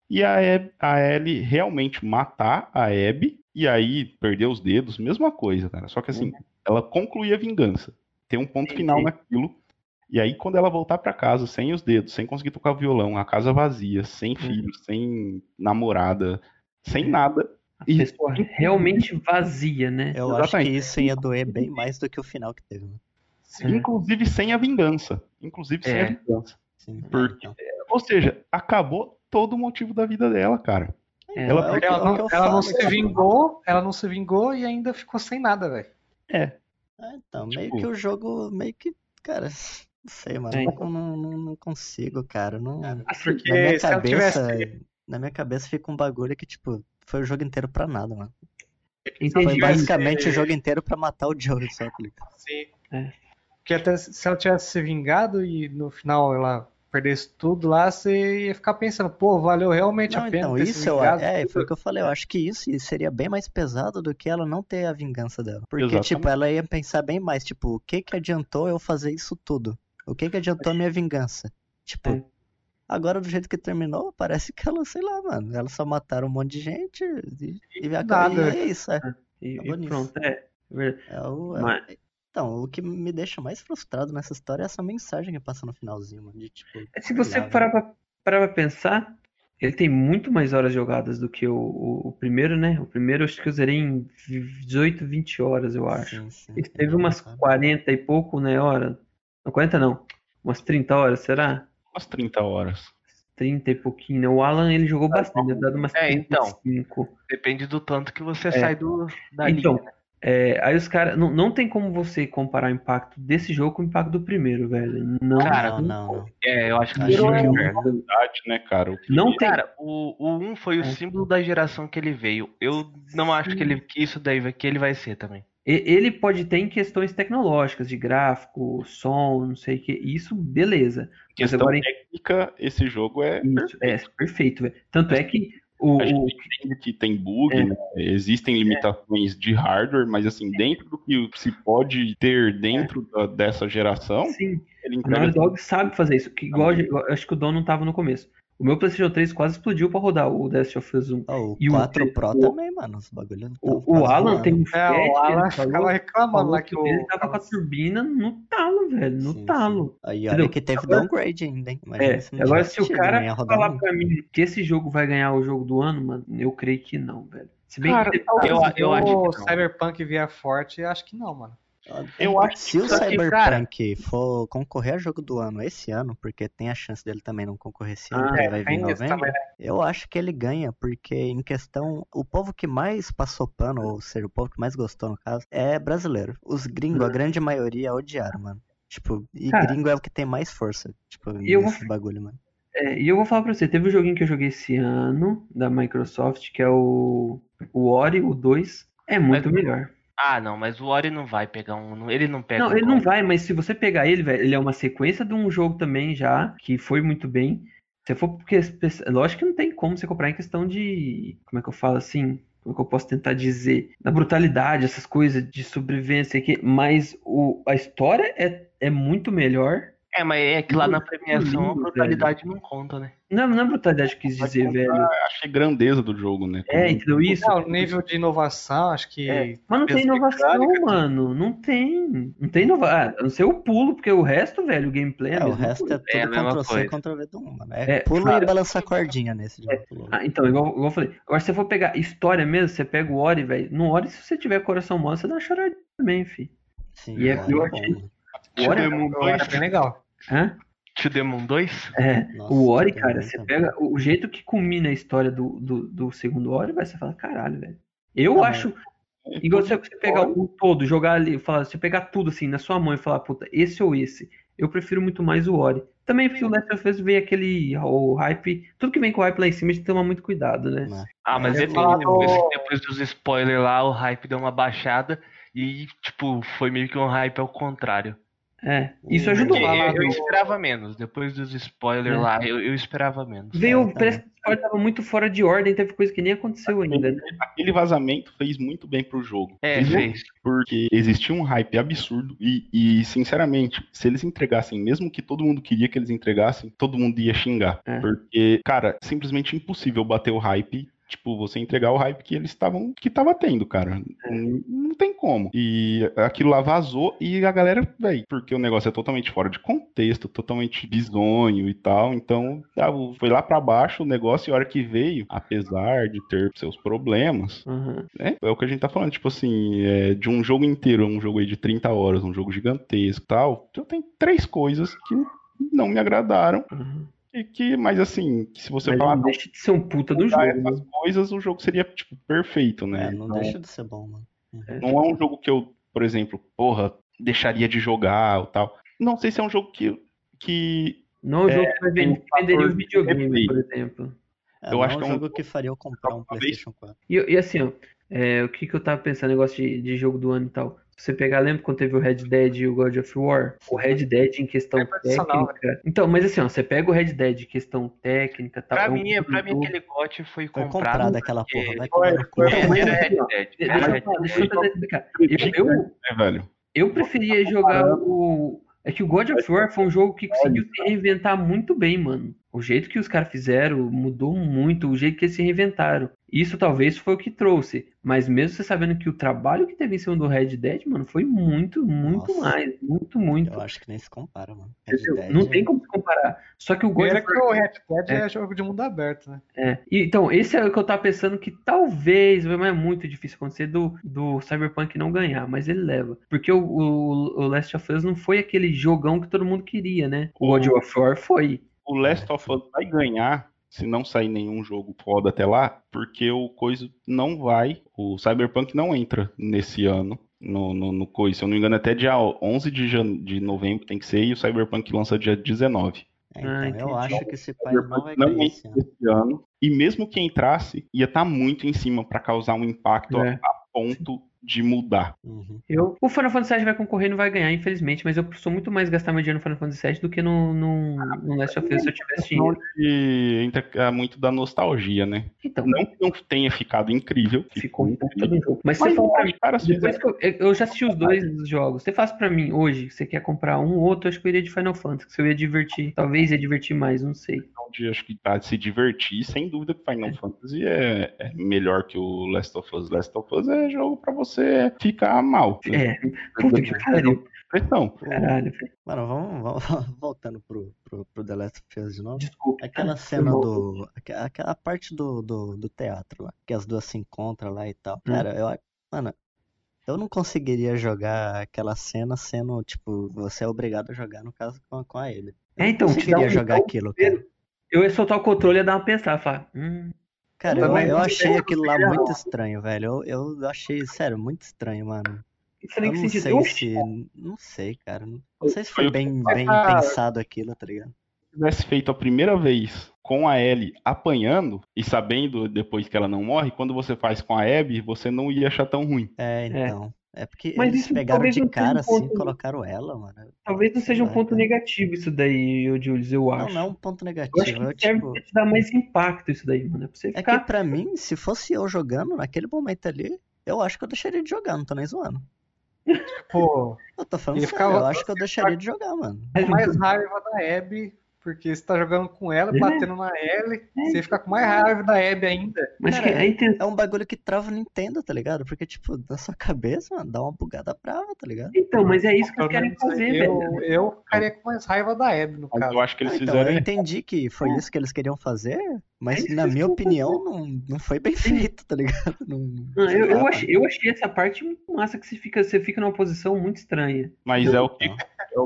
E a, Ab- a Ellie realmente matar a Abby e aí perder os dedos, mesma coisa, cara. Só que assim, ela concluir a vingança. Tem um ponto Entendi. final naquilo. E aí, quando ela voltar pra casa sem os dedos, sem conseguir tocar o violão, a casa vazia, sem filhos, sem namorada, sem nada. A E- pessoa realmente vazia, né? Eu acho que Exatamente. isso ia doer bem mais do que o final que teve. né? É. Inclusive sem a vingança. Inclusive sem É. a vingança. Sim, Por- então. Ou seja, acabou todo o motivo da vida dela, cara. É, Ela- É Porque ela é não, ela não se vingou, ela não se vingou e ainda ficou sem nada, velho. É, então, meio Tipo- que o jogo, meio que, cara, não sei, mano, É, não, então. não, não, não consigo, cara, não, Porque na minha cabeça, tivesse. na minha cabeça fica um bagulho que, tipo, foi o jogo inteiro pra nada, mano. Foi entendi. basicamente o jogo inteiro pra matar o Joey só, tá? Sim. É. Porque até se ela tivesse se vingado e no final ela perdesse tudo lá, você ia ficar pensando, pô, valeu realmente Não, a pena então, isso eu, vingado. é, foi o que eu falei, eu acho que isso seria bem mais pesado do que ela não ter a vingança dela. Porque, Exatamente. tipo, ela ia pensar bem mais, tipo, o que que adiantou eu fazer isso tudo? O que que adiantou a minha vingança? Tipo, É. agora do jeito que terminou, parece que ela, sei lá, mano, elas só mataram um monte de gente e, e, nada. e é isso, é. E, Acabou e nisso. pronto, é. Ver- É o, é- Mas- Então, o que me deixa mais frustrado nessa história é essa mensagem que passa no finalzinho, mano, de tipo... É, Se você lá, parar pra, parar pra pensar, ele tem muito mais horas jogadas do que o, o, o primeiro, né? O primeiro eu acho que eu zerei em 18, 20 horas, eu acho. Sim, sim, Esse teve é, umas sabe? 40 e pouco, né, hora? Não, 40 não. Umas 30 horas, será? Umas 30 horas. 30 e pouquinho, né? O Alan, ele jogou bastante, deve dar umas É, então. 35. Depende do tanto que você sai do, da Então, linha. É, aí os caras. Não, não tem como você comparar o impacto desse jogo com o impacto do primeiro, velho. Não. Cara, Não. É, eu acho que Acho é não. inverno. Verdade, né, cara? O que- Não tem. Cara, o, o 1 foi o É. símbolo da geração que ele veio. Eu não acho que, ele, que isso daí vai- que ele vai ser também. E- Ele pode ter em questões tecnológicas, de gráfico, som, não sei o que. Isso, beleza. Mas questão agora em- técnica, esse jogo é. Isso, é perfeito, velho. Tanto é que o, A o- gente entende que tem bug, É. né? existem limitações de hardware, mas assim, dentro do que se pode ter dentro da- dessa geração, sim, ele entrega Naughty Dog sabe fazer isso. Que igual, eu acho que o Dom não tava no começo. O meu PlayStation 3 quase explodiu pra rodar o The Last of Us 1. Ó, o E o- 4 Pro o- também, mano, os bagulho O, o Alan voando. tem um É, Fiat, o Alan ele ficava reclamando lá que o dele o. tava com a turbina no talo, velho, no Sim, talo. Aí olha que teve Agora- downgrade ainda, hein? Imagina É, se não agora se o cara rodar falar nunca. pra mim que esse jogo vai ganhar o jogo do ano, mano, eu creio que não, velho. Se bem Cara, que eu- Se eu acho que o. Cyberpunk vier forte, eu acho que não, mano. Eu acho Se o Cyberpunk for concorrer a jogo do ano esse ano, porque tem a chance dele também não concorrer esse ano, Ah, é, ele vai vir em novembro, também, né? eu acho que ele ganha, porque em questão, o povo que mais passou pano, ou seja, o povo que mais gostou no caso, é brasileiro. Os gringos, a grande maioria, odiaram, mano. Tipo, e Cara, gringo é o que tem mais força, tipo, eu nesse bagulho, mano. É, e eu vou falar pra você, teve um joguinho que eu joguei esse ano, da Microsoft, que é o, o Ori, o 2, é muito Mas- melhor. Ah, não, mas o Ori não vai pegar um. Ele não pega Não, um ele não vai, mas se você pegar ele, velho, ele é uma sequência de um jogo também já, que foi muito bem. Se for porque, lógico que não tem como você comprar em questão de, como é que eu falo assim, como é que eu posso tentar dizer, da brutalidade, essas coisas de sobrevivência aqui, mas o, a história é, é muito melhor. É, mas é que lá na premiação a brutalidade não conta, né? Não, não é brutalidade que eu quis dizer, velho. Achei grandeza do jogo, né? É, entendeu isso? Não, o nível de inovação, acho que. É, Mas não tem inovação, mano. Não tem. Não tem inovação. Ah, a não ser o pulo, porque o resto, velho, o gameplay é É, o resto coisa. é tudo É a mesma Ctrl C, coisa. Ctrl V do 1, mano. É, É, pulo cara. e balançar cordinha nesse jogo. Ah, então, igual, igual eu falei. Agora, se você for pegar história mesmo, você pega o Ori, velho. No Ori, se você tiver coração mole, você dá uma choradinha também, fi. Sim, E é bom, que- mano. O Ori, Eu era bem legal. Hã? To Demon 2? É, Nossa, o Ori, cara, você pega o o jeito que culmina a história do, do, do segundo Ori, vai você fala, caralho, velho. Eu Não, acho. Igual você, você pegar um todo, jogar ali, falar, você pegar tudo assim na sua mão e falar, puta, esse ou esse, eu prefiro muito mais o Ori. Também porque o Last of Us vem aquele o hype, tudo que vem com o hype lá em cima, a gente tomar muito cuidado, né? Não. Ah, mas falar Depois, do- depois dos spoilers lá, o hype deu uma baixada e, tipo, foi meio que um hype ao contrário. É, isso ajudou. Falar eu, eu esperava menos. Depois dos spoilers É. lá, eu, eu esperava menos. Veio, parece que o Discord tava muito fora de ordem, teve coisa que nem aconteceu ainda, né? Aquele vazamento fez muito bem pro jogo. É, Fez fez. Porque existia um hype absurdo e, e, sinceramente, se eles entregassem, mesmo que todo mundo queria que eles entregassem, todo mundo ia xingar. É. Porque, cara, simplesmente impossível bater o hype tipo, você entregar o hype que eles estavam, que tava tendo, cara. Não, não tem como. E aquilo lá vazou e a galera, velho, porque o negócio é totalmente fora de contexto, totalmente bizonho e tal, então ah, foi lá pra baixo o negócio e a hora que veio, apesar de ter seus problemas, Uhum. é, é o que a gente tá falando, tipo assim, é, de um jogo inteiro, um jogo aí de 30 horas, um jogo gigantesco e tal, então tem três coisas que não me agradaram Uhum. E que, mas assim, que se você Mas falar não deixa de ser um puta do jogo. essas né? coisas, o jogo seria, tipo, perfeito, né? É, não Então, deixa de ser bom, mano. não é um jogo que eu, por exemplo, porra, deixaria de jogar ou tal. Não sei se é um jogo que, que Não é um jogo que vai um vender, que venderia o videogame, por exemplo. É, Eu não acho é um que é um jogo que faria eu comprar um PlayStation 4. E, e assim, ó, é, o que, que eu tava pensando, negócio de, de jogo do ano e tal. Se você pegar, lembra quando teve o Red Dead e o God of War? O Red Dead em questão É técnica. Então, mas assim, ó, você pega o Red Dead em questão técnica, tal. Pra é um mim, pra mim aquele GOT foi Foi comprado. comprado aquela porque- porra, vai Foi- É, assim, Red ó, Dead. Deixa eu, deixa eu tentar explicar. Eu, eu, é, eu preferia jogar o. É que o God of War foi um jogo que conseguiu se reinventar muito bem, mano. O jeito que os caras fizeram mudou muito, o jeito que eles se reinventaram. Isso talvez foi o que trouxe. Mas mesmo você sabendo que o trabalho que teve em cima do Red Dead, mano, foi muito, muito Nossa. mais. Muito, muito. Eu acho que nem se compara, mano. Dead Não é- tem como se comparar. Só que o God of que War. o Red Dead É. é. jogo de mundo aberto, né? É. E, então, esse é o que eu tava pensando que talvez, mas é muito difícil acontecer do, do Cyberpunk não ganhar, mas ele leva. Porque o, o, o Last of Us não foi aquele jogão que todo mundo queria, né? O God of War foi. O Last of Us vai ganhar se não sair nenhum jogo foda até lá, porque o coisa não vai, o Cyberpunk não entra nesse ano no, no, no coisa. Se eu não me engano, até dia 11 de, jan... de novembro tem que ser, e o Cyberpunk lança dia 19. É, então, Ah, eu acho que esse pai não vai ganhar esse ano. esse ano, e mesmo que entrasse, ia estar muito em cima para causar um impacto É. a, a ponto de mudar. Uhum. Eu, o Final Fantasy VII vai concorrer e não vai ganhar, infelizmente, mas eu sou muito mais gastar meu dinheiro no Final Fantasy VII do que no, no, no Last of Us se eu tivesse dinheiro. E entra é, muito da nostalgia, né? Então, Não que não tenha ficado incrível, ficou um puta do jogo. Mas Mas você mim, caras depois que eu, eu já assisti os dois jogos, você faz pra mim hoje, você quer comprar um ou outro, eu acho que eu iria de Final Fantasy, que se eu ia divertir, talvez ia divertir mais, não sei. questão de acho que pra se divertir, sem dúvida que Final Fantasy é, é melhor que o Last of Us. Last of Us é jogo pra você ficar mal. É, puta que pariu, Pressão. caralho, velho. Mano, vamos, vamos voltando pro, pro, pro The Last of Us de novo. desculpa. Aquela cena do. aque- Aquela parte do, do, do teatro lá, que as duas se encontram lá e tal. Hum. Cara, eu. Mano, eu não conseguiria jogar aquela cena sendo, tipo, você é obrigado a jogar, no caso, com, a- com a. Eu É, então, te dá conseguiria um jogar aquilo, cara. Eu ia soltar o controle e ia dar uma pensada, falar, hum, Cara, Eu eu, achei aquilo lá muito não. estranho, velho. Eu, eu achei, sério, muito estranho, mano. Eu não sei se. Não sei, cara. Não sei se foi bem, bem Ah, pensado aquilo, tá ligado? Se tivesse feito a primeira vez com a Ellie apanhando e sabendo depois que ela não morre, quando você faz com a Abby, você não ia achar tão ruim. É, então. É, porque Mas eles isso pegaram de não cara um assim, ponto- colocaram ela, mano. Talvez não seja um ponto negativo isso daí, ô Julius, eu Não, acho. não é um ponto Eu acho negativo. que Eu, serve tipo, pra te dar mais impacto isso daí, mano. É pra você é que ficar. pra mim, se fosse eu jogando naquele momento ali, eu acho que eu deixaria de jogar, não tô nem zoando. Pô, Eu tô falando sério, ficava- eu acho que eu deixaria de jogar, mano. com mais raiva da Abby, porque você tá jogando com ela, É. batendo na Ellie, você fica com mais raiva da Abby ainda. Mas Cara, que a intenção. É um bagulho que trava o Nintendo, tá ligado? Porque, tipo, na sua cabeça, mano, dá uma bugada brava, tá ligado? Então, mas é isso que eles querem fazer, eu, velho. eu ficaria com mais raiva da Abby, no Mas caso. eu acho que eles Ah, então, fizeram. eu entendi que foi isso que eles queriam fazer, mas É na minha opinião não, não foi bem feito, tá ligado? Não, Não, eu, eu achei, eu achei essa parte muito massa que você fica, você fica numa posição muito estranha. Mas é o que.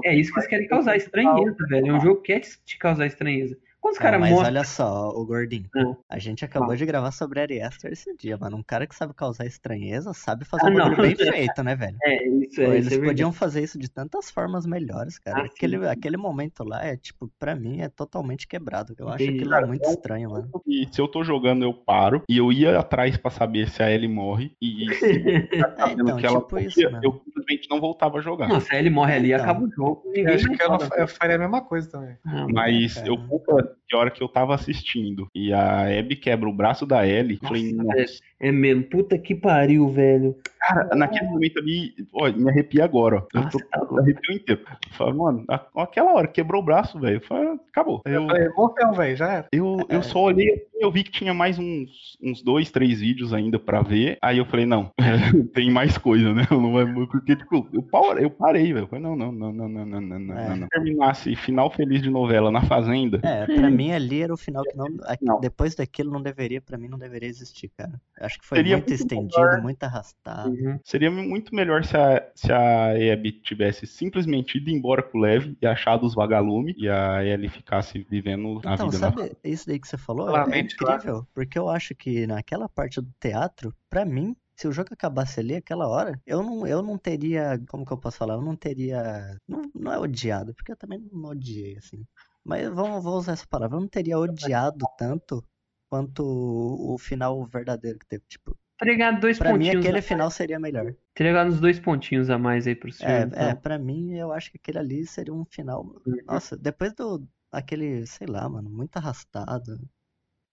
É isso que eles querem causar estranheza, velho. É um jogo que quer te te causar estranheza. Quando os Ah, caras mas mostram. olha só, o gordinho. Ah. A gente acabou de gravar sobre Ari Aster esse dia, mano. Um cara que sabe causar estranheza sabe fazer Ah, um bagulho não. bem feito, né, velho? É, isso Pô, é. eles isso é podiam fazer isso de tantas formas melhores, cara. Ah, sim. aquele, aquele momento lá é, tipo, pra mim é totalmente quebrado. Eu acho Entendi. aquilo lá muito estranho, mano. E se eu tô jogando, eu paro. E eu ia atrás pra saber se a Ellie morre. E se eu tá sabendo então, que ela tipo isso eu simplesmente não voltava a jogar. Nossa, aí ele morre ali Então. acaba o jogo. Eu acho que não- eu faria a mesma coisa também. Ah, Mas cara. eu puta, que hora que eu tava assistindo. E a Abby quebra o braço da Ellie, Nossa, falei, nossa, É mesmo, puta que pariu, velho. Cara, naquele momento ali, ó, me arrepia agora, ó. Eu Ah, tô tá louco. arrepio inteiro. Eu falo, mano, aquela hora, quebrou o braço, velho. falei, Acabou. Eu, Eu falei, morreu, velho, já era. eu, eu só olhei assim, eu vi que tinha mais uns, uns dois, três vídeos ainda pra ver. Aí eu falei, não, tem mais coisa, né? Eu não vai, porque, tipo, eu parei, eu parei, velho. Eu falei, não, não, não, não, não, não, não, não, É. não. Terminasse final feliz de novela na Fazenda. É, pra mim ali era o final que não. Não. Depois daquilo não deveria, pra mim não deveria existir, cara. Acho que foi Seria muito muito estendido, melhor. muito arrastado. Uhum. Seria muito melhor se a, se a Abby tivesse simplesmente ido embora com o Lev e achado os vagalumes e a Ellie ficasse vivendo a Então, vida na sabe, isso daí que você falou? É, incrível, porque eu acho que naquela parte do teatro, pra mim, se o jogo acabasse ali aquela hora, eu não, eu não teria, como que eu posso falar, eu não teria, não, não é odiado, porque eu também não odiei, assim, mas vamos, vou usar essa palavra, eu não teria odiado tanto quanto o, o final verdadeiro que teve, tipo, Teria ganhado dois pra mim pontinhos. aquele a- final seria melhor. Teria ganhado uns dois pontinhos a mais aí pro senhor. É, então. é, pra mim, eu acho que aquele ali seria um final. Nossa, depois do. Aquele, sei lá, mano, muito arrastado.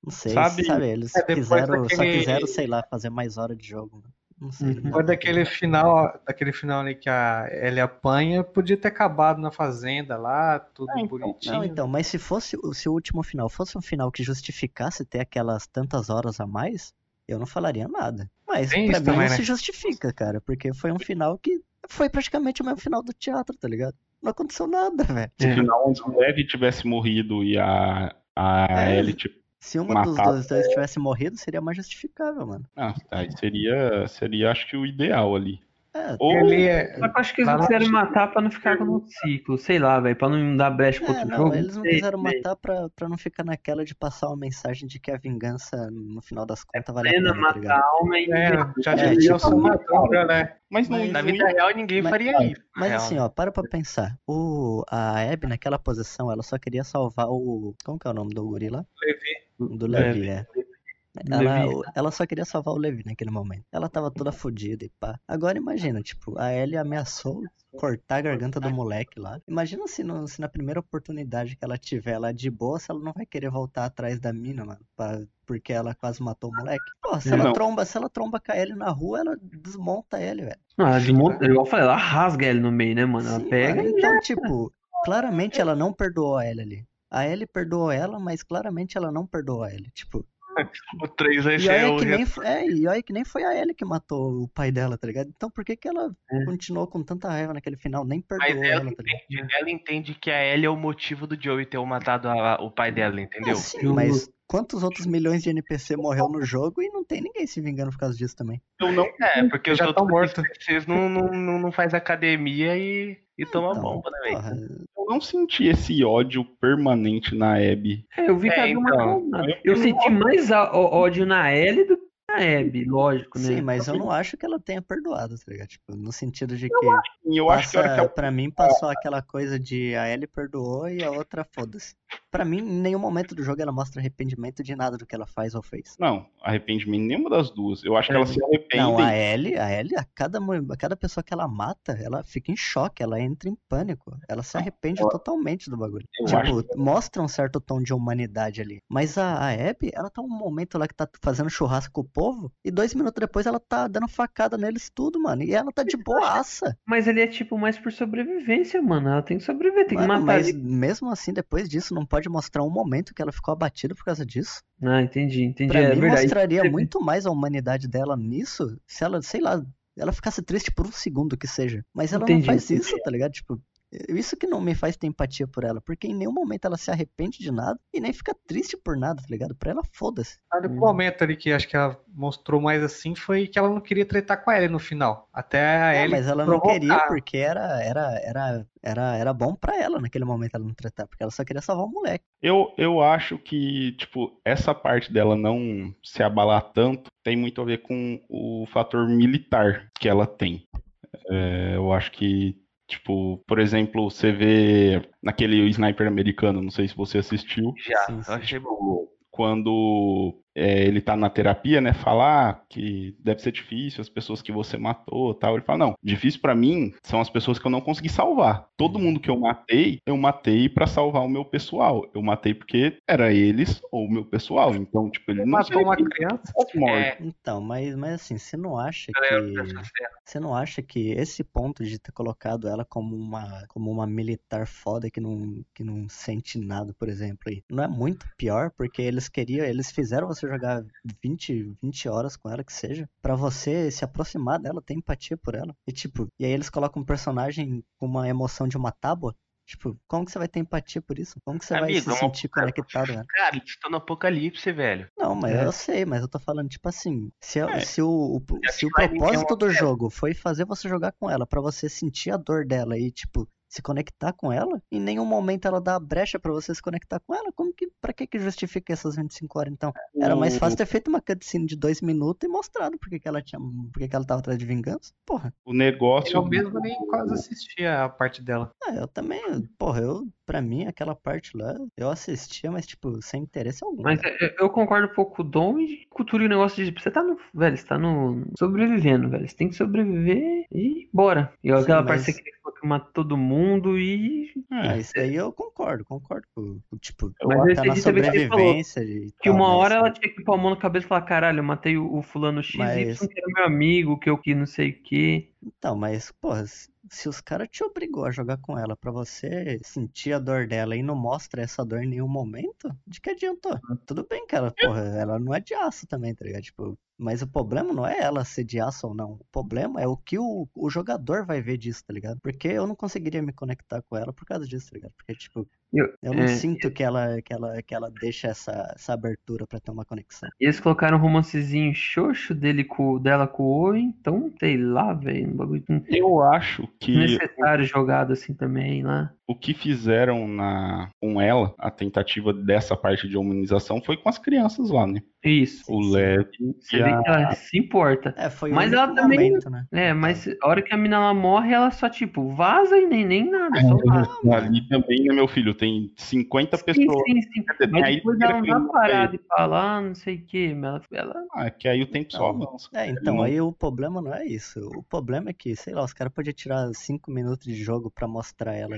Não sei, Sabe- sabe? Eles É, quiseram, só daquele- quiseram, sei lá, fazer mais hora de jogo. mano. Não sei. Uhum. não Depois daquele pra- final, daquele final ali que a Ellie apanha, podia ter acabado na fazenda lá, tudo É, então. bonitinho. Não, então, mas se fosse o- se o último final fosse um final que justificasse ter aquelas tantas horas a mais, eu não falaria nada. Mas Tem pra mim também, não né? se justifica, cara, porque foi um final que foi praticamente o mesmo final do teatro, tá ligado? Não aconteceu nada, velho. Se É. o final onde o Lev tivesse morrido e a, a É. Ellie, tipo, Se uma dos dois tivesse morrido, seria mais justificável, mano. ah, aí seria, seria, acho que o ideal ali. É, Ou, Ele é- Só que eu acho que eles não quiseram matar pra não ficar no ciclo, sei lá, velho, pra não dar brecha pro É, outro não, jogo. eles não sei, quiseram sei. matar pra, pra não ficar naquela de passar uma mensagem de que a vingança, no final das contas, vale a Pena pena, tá matar a alma e. É, já É, diria tipo, Madruga, né? mas não, Mas- Na vida real, ninguém Mas- faria isso. Mas real, assim, né? ó, para pra pensar. O, a Abby, naquela posição, ela só queria salvar o. Como que é o nome do guri lá? Levi. Do Levi, é. Ela, Levi. O- ela só queria salvar o Levi naquele momento. Ela tava toda fodida e pá. Agora imagina, tipo, a Ellie ameaçou cortar a garganta do moleque lá. Imagina se, no- se na primeira oportunidade que ela tiver lá de boa, se ela não vai querer voltar atrás da mina, mano. pra- porque ela quase matou o moleque. Pô, se ela tromba, se ela tromba com a Ellie na rua, ela desmonta ele, velho. Não, ela desmonta, igual eu falei, ela rasga ele no meio, né, mano? Ela Sim, pega mano, Então, tipo, claramente ela não perdoou a Ellie ali. A Ellie perdoou ela, mas claramente ela não perdoou a Ellie. Tipo, O 3 vai e olha o. que nem, é, e olha que nem foi a Ellie que matou o pai dela, tá ligado? Então por que que ela É. continuou com tanta raiva naquele final? Nem Mas perdoou ela ela, tá ligado? entende, ela entende que a Ellie é o motivo do Joey ter matado a- o pai dela, É, entendeu? sim, Eu- mas quantos outros milhões de NPC morreu no jogo e não tem ninguém se vingando por causa disso também? eu não É, porque os Já outros tão morto. NPCs não, não, não, não faz academia e, e toma Então, bomba, né, velho? Eu não senti esse ódio permanente na Abby. É, eu vi que É, ela deu uma então. acalmada. Eu senti mais a- ó- ódio na Ellie do que na Abby, lógico, né? Sim, mas eu não acho que ela tenha perdoado, tá ligado? Tipo, no sentido de que E eu acho que que passa, ela pra mim passou aquela coisa de a Ellie perdoou e a outra foda-se. Pra mim, em nenhum momento do jogo ela mostra arrependimento de nada do que ela faz ou fez. Não, arrependimento nenhuma das duas. Eu acho que É. elas se arrependem. Não, a Ellie, a Ellie, a cada, mo- a cada pessoa que ela mata, ela fica em choque, ela entra em pânico. Ela se arrepende eu- totalmente do bagulho. eu tipo, acho mostra um certo tom de humanidade ali. Mas a, a Abby, ela tá um momento lá que tá fazendo churrasco com o povo, e dois minutos depois ela tá dando facada neles tudo, mano. E ela tá de boaça. Mas ele é tipo mais por sobrevivência, mano. Ela tem que sobreviver, tem que Mano, matar mas ele. mesmo assim, depois disso, não pode mostrar um momento que ela ficou abatida por causa disso. Ah, entendi, entendi. Pra é mim, verdade. mostraria Você- muito mais a humanidade dela nisso se ela, sei lá, ela ficasse triste por um segundo que seja. Mas ela Entendi, não faz entendi. isso, tá ligado? Tipo, isso que não me faz ter empatia por ela, porque em nenhum momento ela se arrepende de nada e nem fica triste por nada, tá ligado? Pra ela, foda-se. O único momento ali que acho que ela mostrou mais assim foi que ela não queria tretar com a Ellie no final. Até a É, Ellie mas ela não provocar. queria porque era, era, era, era, era bom pra ela naquele momento ela não tratar, porque ela só queria salvar o moleque. Eu, eu acho que, tipo, essa parte dela não se abalar tanto tem muito a ver com o fator militar que ela tem. É, eu acho que, tipo, por exemplo, você vê naquele sniper americano, não sei se você assistiu, Já, Sim, sim. achei bom. tipo, quando é, ele tá na terapia, né? Falar que deve ser difícil as pessoas que você matou tal. Ele fala, não, difícil para mim são as pessoas que eu não consegui salvar. Todo mundo que eu matei, eu matei para salvar o meu pessoal. Eu matei porque era eles ou o meu pessoal. Então, tipo, ele não Matou uma criança. É, Então, mas, mas assim, você não acha galera que. Você não acha que esse ponto de ter colocado ela como uma, como uma militar foda que não, que não sente nada, por exemplo, aí, não é muito pior? Porque eles queriam, eles fizeram você jogar 20, 20 horas com ela, que seja, pra você se aproximar dela, ter empatia por ela. E tipo, e aí eles colocam um personagem com uma emoção de uma tábua. Tipo, como que você vai ter empatia por isso? Como que você vai Amigo, se é uma- sentir conectado nela? Cara, eles estão no apocalipse, velho. Não, mas É. eu sei, mas eu tô falando, tipo assim, se, É. se o, o- se o vai propósito uma do jogo foi fazer você jogar com ela, pra você sentir a dor dela e, tipo, se conectar com ela, em nenhum momento ela dá a brecha pra você se conectar com ela, como que, pra que que justifica essas 25 horas, então? Era mais fácil ter feito uma cutscene de dois minutos e mostrado por que ela tinha, por que que ela tava atrás de vingança. Porra, O negócio. Eu mesmo nem quase assistia a parte dela. ah, eu também, porra, eu, pra mim, aquela parte lá, eu assistia, mas, tipo, sem interesse algum. Mas cara. é- é- eu concordo um pouco com o Dom e cultura e o negócio de. Você tá no. Velho, você tá no. sobrevivendo, velho. Você tem que sobreviver e bora. E aquela Sim, parte mas- que você queria matar todo mundo e. É, Ah, isso aí eu concordo, concordo tipo, Mas tá na também que ele falou, sobrevivência e Que tal, uma mas- hora ela tinha que pôr a mão na cabeça e falar: caralho, eu matei o, o fulano XY, Mas- que era meu amigo, que eu que não sei o que. Então, mas, porra, se, os caras te obrigou a jogar com ela pra você sentir a dor dela e não mostra essa dor em nenhum momento, de que adiantou? Uhum. Tudo bem, cara, porra, ela não é de aço também, tá ligado? Tipo, mas o problema não é ela ser de aço ou não. O problema é o que o, o jogador vai ver disso, tá ligado? Porque eu não conseguiria me conectar com ela por causa disso, tá ligado? Porque, tipo, Eu- eu não é, sinto que ela, que ela, que ela deixa essa, essa abertura pra ter uma conexão. E eles colocaram um romancezinho xoxo dele com, dela com o Owen, então, sei lá, velho, um bagulho eu acho que necessário jogado assim também lá. O que fizeram na, com ela, a tentativa dessa parte de humanização, foi com as crianças lá, né? Isso. O Lev Você e vê a- que ela se importa. É, foi Mas o ela também- momento, né? É, mas a hora que a mina ela morre, ela só, tipo, vaza e nem, nem nada. Só vaza. Ali também, né, meu filho? Tem 50 Sim, pessoas. sim, sim. Dizer, Mas tem a depois ela não dá parada e falar, não sei o que. Ela, ela Ah, que aí o tempo só Não. avança. É, então, aí o problema não é isso. O problema é que, sei lá, os caras podiam tirar cinco minutos de jogo pra mostrar ela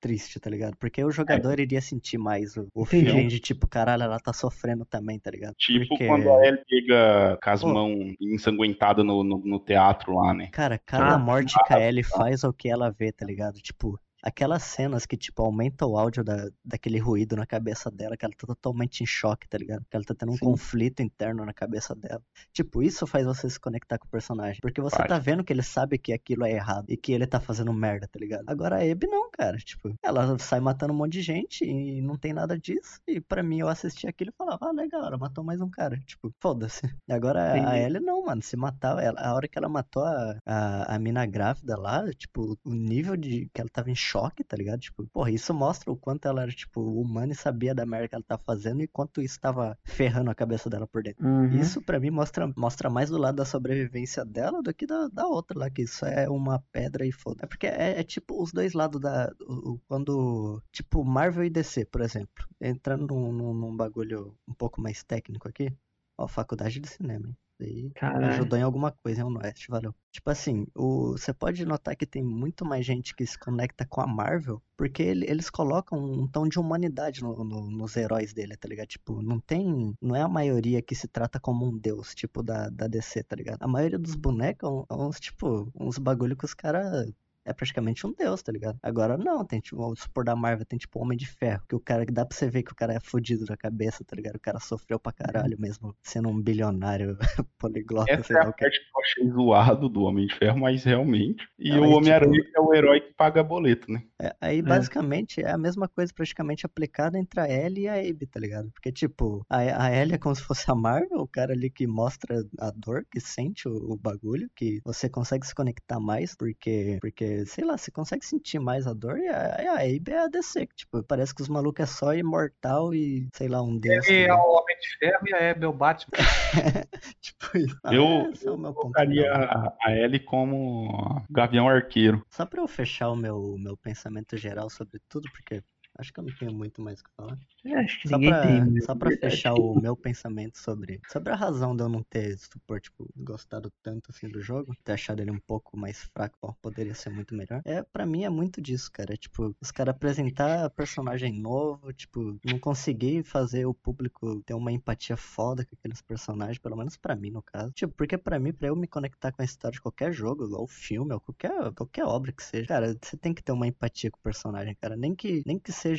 triste, tá ligado? Porque o jogador iria sentir mais o, o feeling de tipo, caralho, ela tá sofrendo também, tá ligado? Tipo Porque, quando a Ellie chega com as mãos ensanguentadas no, no, no teatro lá, né? cara, cada Ah, morte que a Ellie faz é o que ela vê, tá ligado? Tipo, aquelas cenas que, tipo, aumenta o áudio da, daquele ruído na cabeça dela, que ela tá totalmente em choque, tá ligado? Que ela tá tendo um Sim. conflito interno na cabeça dela. Tipo, isso faz você se conectar com o personagem. Porque você tá vendo que ele sabe que aquilo é errado e que ele tá fazendo merda, tá ligado? Agora a Abby não, cara. Tipo, ela sai matando um monte de gente e não tem nada disso. E pra mim, eu assisti aquilo e falava, ah, legal, ela matou mais um cara. Tipo, foda-se. E agora a Entendi. Ellie não, mano. Se matar, ela, a hora que ela matou a, a, a mina grávida lá, tipo, o nível de que ela tava em choque, tá ligado? Tipo, porra, isso mostra o quanto ela era, tipo, humana e sabia da merda que ela tava fazendo e quanto isso tava ferrando a cabeça dela por dentro. Uhum. Isso pra mim mostra, mostra mais do lado da sobrevivência dela do que da, da outra lá, que isso é uma pedra e foda. É porque é, é tipo os dois lados da. o- quando. Tipo, Marvel e DC, por exemplo. Entrando num, num, num bagulho um pouco mais técnico aqui. Ó, faculdade de cinema, hein? Isso aí Caralho. ajudou em alguma coisa, hein, o Noeste, valeu. Tipo assim, o, você pode notar que tem muito mais gente que se conecta com a Marvel, porque ele- eles colocam um tom de humanidade no- no- nos heróis dele, tá ligado? Tipo, não tem. Não é a maioria que se trata como um deus, tipo, da, da DC, tá ligado? A maioria dos bonecos é uns, tipo, uns bagulho que os caras. É praticamente um deus, tá ligado? Agora não, tem tipo, o supor da Marvel tem tipo Homem de Ferro, que o cara que dá pra você ver que o cara é fudido da cabeça, tá ligado? O cara sofreu pra caralho mesmo, sendo um bilionário poliglota, sei Essa é lá a o que. parte que eu achei zoado do Homem de Ferro, mas realmente. E Não, o mas, Homem-Aranha tipo- é o herói que paga boleto, né? É, aí, basicamente, é a mesma coisa praticamente aplicada entre a Ellie e a Abby, tá ligado? Porque, tipo, a, a Ellie é como se fosse a Marvel, o cara ali que mostra a dor, que sente o, o bagulho, que você consegue se conectar mais, porque, porque sei lá, você consegue sentir mais a dor, e a, a é a DC, que, tipo, parece que os malucos é só imortal e, sei lá, um deus. Ele é o Homem de Ferro e a Abby é o Batman. tipo isso. Ah, Eu- esse é Colocaria a, a Ellie como Gavião Arqueiro. Só pra eu fechar o meu, meu pensamento geral sobre tudo, porque acho que eu não tenho muito mais o que falar. É, acho que Só ninguém pra, tem. só pra fechar o meu pensamento sobre, sobre a razão de eu não ter, supor, tipo, gostado tanto assim do jogo, ter achado ele um pouco mais fraco, ó, poderia ser muito melhor. É, pra mim é muito disso, cara. Tipo, os caras apresentar personagem novo, tipo, não conseguir fazer o público ter uma empatia foda com aqueles personagens, pelo menos pra mim, no caso. Tipo, porque pra mim, pra eu me conectar com a história de qualquer jogo, ou filme, ou qualquer, qualquer obra que seja, cara, você tem que ter uma empatia com o personagem, cara. Nem que, nem que seja,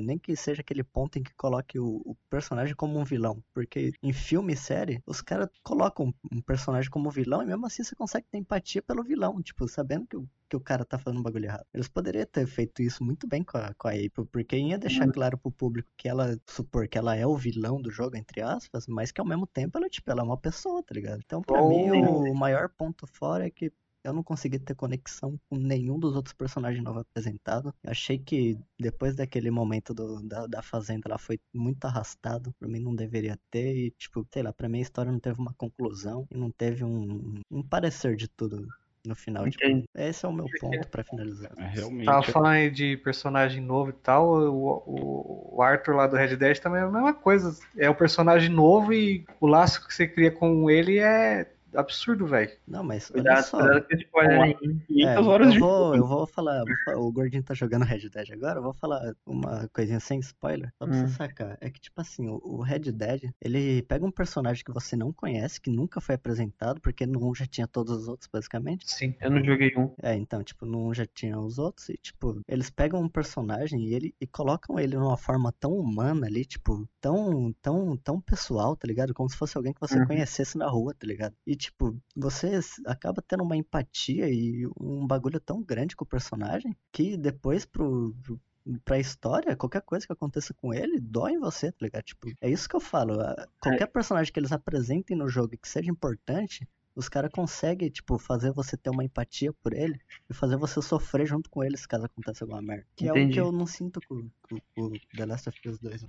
nem que seja aquele ponto em que coloque o, o personagem como um vilão. Porque em filme e série, os caras colocam um personagem como vilão e mesmo assim você consegue ter empatia pelo vilão, tipo, sabendo que o, que o cara tá fazendo um bagulho errado. Eles poderiam ter feito isso muito bem com a, com a April, porque ia deixar claro pro público que ela, supor que ela é o vilão do jogo, entre aspas, mas que ao mesmo tempo ela, tipo, ela é uma pessoa, tá ligado? Então, pra Oh. mim, o, o maior ponto fora é que eu não consegui ter conexão com nenhum dos outros personagens novos apresentados. Eu achei que depois daquele momento do- da, da fazenda ela foi muito arrastado. Pra mim não deveria ter. E, tipo, sei lá, pra mim a história não teve uma conclusão e não teve um, um parecer de tudo no final. Tipo, esse é o meu ponto pra finalizar. É, realmente. Tava falando aí de personagem novo e tal, o, o- o Arthur lá do Red Dead também é a mesma coisa. É o personagem novo e o laço que você cria com ele é absurdo, velho. Não, mas olha Cuidado, só. cuidado com esse spoiler aí. 500 É, horas eu de vou, eu vou falar, vou fa- o Gordinho tá jogando Red Dead agora, eu vou falar uma coisinha sem spoiler, só pra Hum. você sacar. É que, tipo assim, o, o Red Dead, ele pega um personagem que você não conhece, que nunca foi apresentado, porque no 1 já tinha todos os outros, basicamente. Sim. Eu não joguei um. É, então, tipo, no 1 já tinha os outros, e, tipo, eles pegam um personagem e, ele, e colocam ele numa forma tão humana ali, tipo, tão, tão, tão pessoal, tá ligado? Como se fosse alguém que você Uhum. conhecesse na rua, tá ligado? E, tipo, você acaba tendo uma empatia e um bagulho tão grande com o personagem que depois pro, pro- pra história, qualquer coisa que aconteça com ele, dói em você, tá ligado? Tipo, é isso que eu falo. a- Qualquer personagem que eles apresentem no jogo e que seja importante, os caras conseguem, tipo, fazer você ter uma empatia por ele e fazer você sofrer junto com eles caso aconteça alguma merda. Que é o Entendi. que eu não sinto com, com- com The Last of Us 2.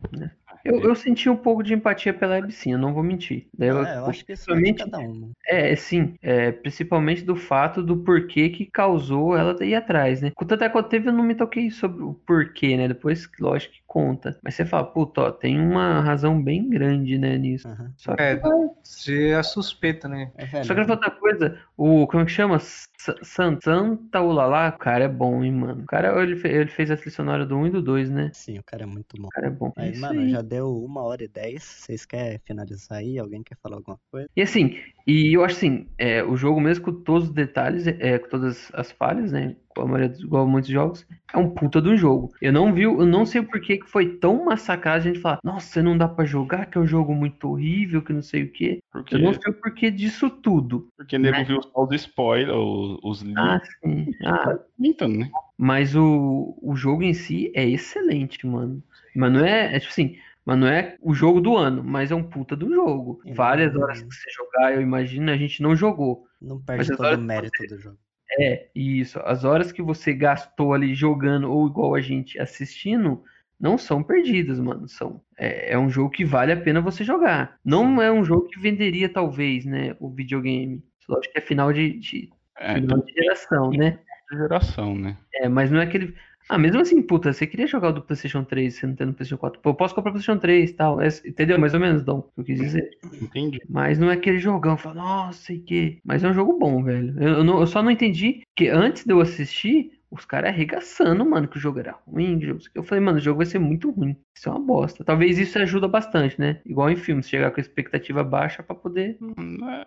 Eu, eu senti um pouco de empatia pela eu não vou mentir. Daí eu- É, eu acho que isso é cada um. né? É, sim, é, principalmente do fato do porquê que causou ela ir atrás, né? Tanto é que eu teve, eu não me toquei sobre o porquê, né? Depois, lógico que conta. Mas você fala, puta, ó, tem uma razão bem grande, né, nisso. Aham. Só que, É, você é suspeita, né? É, velho, só que outra coisa, o, como é que chama? San- Santa Ulala, o cara é bom, hein, mano. O cara, ele, ele fez a trilha sonora do 1 e do 2, né? Sim, o cara é muito bom. O cara é bom. Mas, Isso mano, aí. já deu uma hora e dez. Vocês querem finalizar aí? Alguém quer falar alguma coisa? E assim, e eu acho assim, é, o jogo mesmo com todos os detalhes, é, com todas as falhas, né? Com a maioria dos, igual a muitos jogos, é um puta do jogo. Eu não vi, eu não sei por que que foi tão massacrado a gente falar, nossa, não dá pra jogar, que é um jogo muito horrível, que não sei o quê. Porque, Eu não sei o porquê disso tudo. porque nego viu só os spoilers, os, os Ah, links, sim. Ah, comentando, né? mas o, o jogo em si é excelente, mano. Mas não é, é tipo assim, mas não é o jogo do ano, mas é um puta do jogo. Sim. Várias horas que você jogar, eu imagino, a gente não jogou. Não Mas perde todo o mérito do jogo. É, isso. As horas que você gastou ali jogando ou igual a gente assistindo não são perdidas, mano. São. É, é um jogo que vale a pena você jogar. Não é um jogo que venderia, talvez, né? O videogame. Lógico que é final de, de, É, final de geração, né? geração, né? É, mas não é aquele. Ah, mesmo assim, puta, você queria jogar o do PlayStation 3, você não tem no PlayStation 4. Pô, eu posso comprar o PlayStation 3 e tal. É, entendeu? Mais ou menos, Dom, o que eu quis dizer. Entendi. Mas não é aquele jogão, fala, nossa, sei que. Mas é um jogo bom, velho. Eu, eu não- eu só não entendi que antes de eu assistir, os caras arregaçando, mano, que o jogo era ruim. Eu falei, mano, o jogo vai ser muito ruim. Isso é uma bosta. Talvez isso ajuda bastante, né? Igual em filmes, chegar com a expectativa baixa pra poder.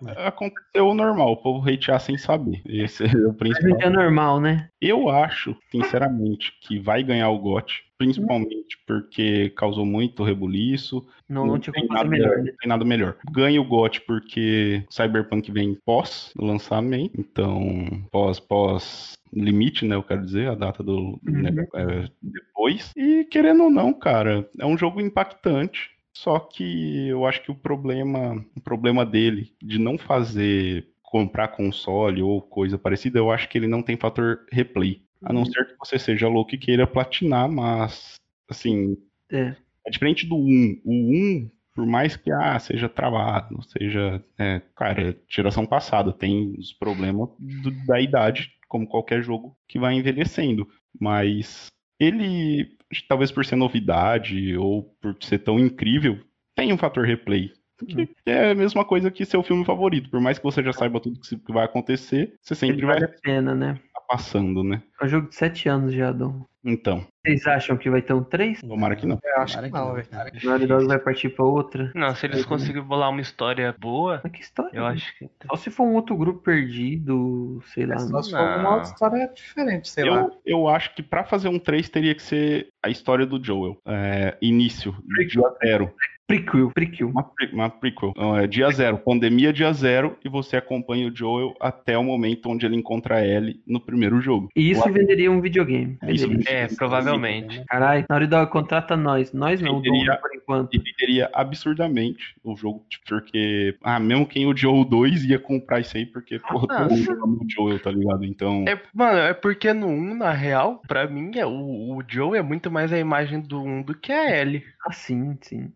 É, aconteceu o normal, o povo hatear sem saber. Esse é o Mas principal. é normal, né? Eu acho, sinceramente, que vai ganhar o GOT, principalmente porque causou muito rebuliço. Não, não tinha tem nada, melhor, né? não tem nada melhor. Ganha o GOT porque Cyberpunk vem pós lançamento, então pós pós limite, né? Eu quero dizer, a data do né, é, depois. E querendo ou não, cara, é um jogo impactante. Só que eu acho que o problema, o problema dele de não fazer comprar console ou coisa parecida, eu acho que ele não tem fator replay. A não ser que você seja louco e queira platinar, mas assim, É. é diferente do 1. O 1, por mais que ah, seja travado, seja. é, cara, geração passada, tem os problemas do- da idade, como qualquer jogo que vai envelhecendo. Mas ele, talvez por ser novidade ou por ser tão incrível, tem um fator replay. Que é a mesma coisa que seu filme favorito. Por mais que você já saiba tudo que vai acontecer, você sempre Ele vai vale a pena, né? Passando, né? É um jogo de 7 anos já, Dom. Então, Vocês acham que vai ter um 3? tomara que não. Eu acho Tomara que não, que velho. Naughty Dog vai partir pra outra? Não, se eles conseguirem bolar uma história boa, Mas que história? eu né? acho que. Só se for um outro grupo perdido, sei lá. É só né? se for uma outra história diferente, sei lá. Eu, eu acho que pra fazer um 3 teria que ser a história do Joel. É, início, dia zero. Prequel, prequel. Uma, pre- uma prequel. Então, é dia zero, pandemia dia zero, e você acompanha o Joel até o momento onde ele encontra a Ellie no primeiro jogo. E isso venderia um videogame. Isso Venderia. É, provavelmente. Caralho, Naughty Dog contrata nós. Nós não, Venderia- por enquanto. E venderia absurdamente o jogo, tipo, porque, ah, mesmo quem odiou o 2 ia comprar isso aí, porque, porra, Ah, todo mundo ama o Joel, tá ligado? Então, É, mano, é porque no 1, na real, pra mim, é, o, o Joe é muito mais a imagem do 1 do que a Ellie. Ah, sim, sim.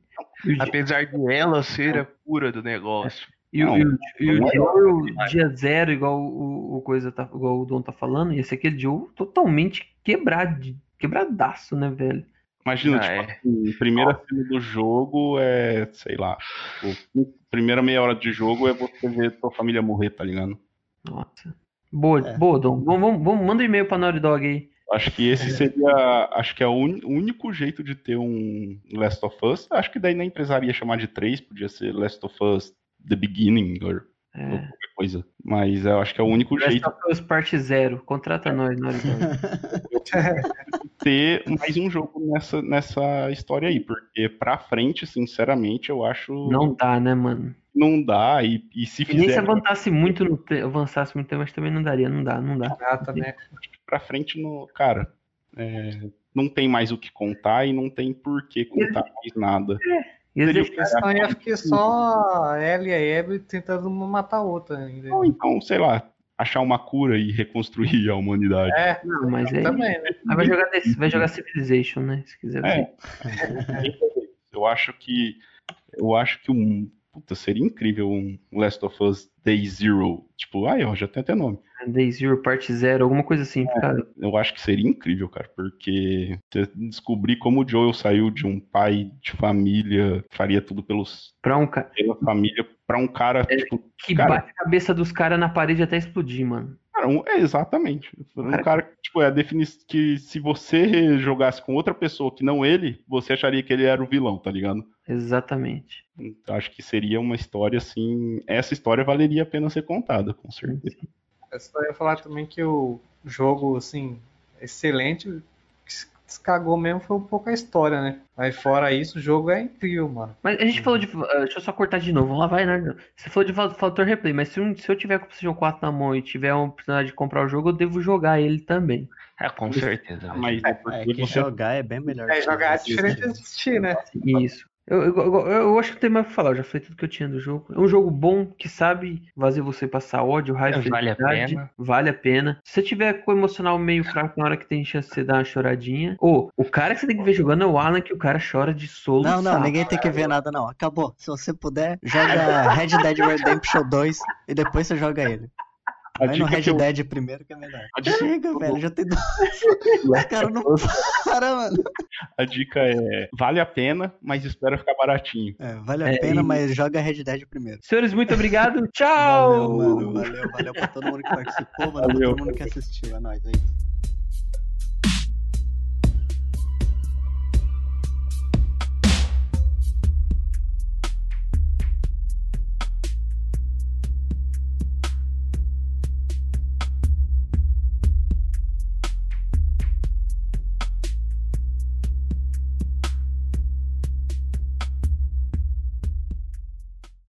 Apesar de ela ser a cura do negócio. e o- Não, e o- e o não é Joe, dia zero, igual o, o coisa tá, igual o Dom tá falando, ia ser aquele Joe totalmente quebrado, quebradaço, né, velho? imagina, Ah, tipo, é. assim, primeira cena do jogo é, sei lá, tipo, primeira meia hora de jogo é você ver tua família morrer, tá ligado? Nossa. Boa, É. boa, Dom. Vamos, vamos, vamos- manda um e-mail pra Naughty Dog aí. Acho que esse seria, acho que é o único jeito de ter um Last of Us. Acho que daí na empresaria ia chamar de 3, podia ser Last of Us The Beginning or, ou É. qualquer coisa. Mas eu acho que é o único Last jeito of Us Parte Zero. Contrata nós, Naughty Dog. de ter mais um jogo nessa, nessa história aí. Porque pra frente, sinceramente, eu acho Não dá, né, mano? não dá. E, e se E nem se fizer avançasse muito no te... avançasse muito mas também não daria, não dá, não dá. Ah, também. Pra frente, no, cara, é, não tem mais o que contar e não tem por que contar mais nada. E o deixaram- A questão ia ficar só ela e a Abby tentando uma matar a outra ainda. Ou então, sei lá, achar uma cura e reconstruir a humanidade. É, Não, mas aí, também, né? aí vai jogar desse- vai jogar Civilization, né? Se quiser ver. É. Eu acho que eu acho que um puta, seria incrível um Last of Us Day Zero. Tipo, aí, ó, já tem até nome. Day Zero, Parte Zero, alguma coisa assim. Cara, Eu acho que seria incrível, cara, porque você descobrir como o Joel saiu de um pai de família, faria tudo pelos, pra um cara pela família, pra um cara, tipo, que Cara. bate a cabeça dos caras na parede até explodir, mano. Cara, um- é exatamente. Um Cara- cara que, tipo, é a definição que se você jogasse com outra pessoa que não ele, você acharia que ele era o vilão, tá ligado? Exatamente. Então, acho que seria uma história assim. Essa história valeria a pena ser contada, com certeza. Eu só ia falar também que o jogo, assim, excelente. O que se descagou mesmo foi um pouco a história, né? Mas fora isso, o jogo é incrível, mano. Mas a gente falou de. ah, deixa eu só cortar de novo. Vamos lá, vai, né? Você falou de fa- fator replay, mas se, se eu tiver com o PlayStation 4 na mão e tiver a oportunidade de comprar o jogo, eu devo jogar ele também. É, com certeza. velho. Mas é É porque que jogar é bem melhor. É, jogar é diferente de assistir, né? Isso. Eu, eu, eu, eu acho que não tem mais que falar, eu já falei tudo que eu tinha do jogo. É um jogo bom que sabe fazer você passar ódio, raiva, Vale a felicidade. pena. Vale a pena. Se você tiver com o emocional meio fraco na hora que tem chance de você dar uma choradinha. Ou, o cara que você tem que ver jogando é o Alan, que o cara chora de solo. Não, não, ninguém tem que ver nada, não. Acabou. Se você puder, joga Red Dead Redemption 2 e depois você joga ele. A Vai no dica Red eu- Dead primeiro que é melhor. a dica- Chega, velho, já tem dois. Os caras não param, mano. a dica é vale a pena, mas espera ficar baratinho. É, vale a É, pena, e- mas joga Red Dead primeiro. Senhores, muito obrigado. Tchau! Valeu, mano. Valeu, valeu pra todo mundo que participou, valeu pra Valeu. todo mundo que assistiu. É nóis, é isso.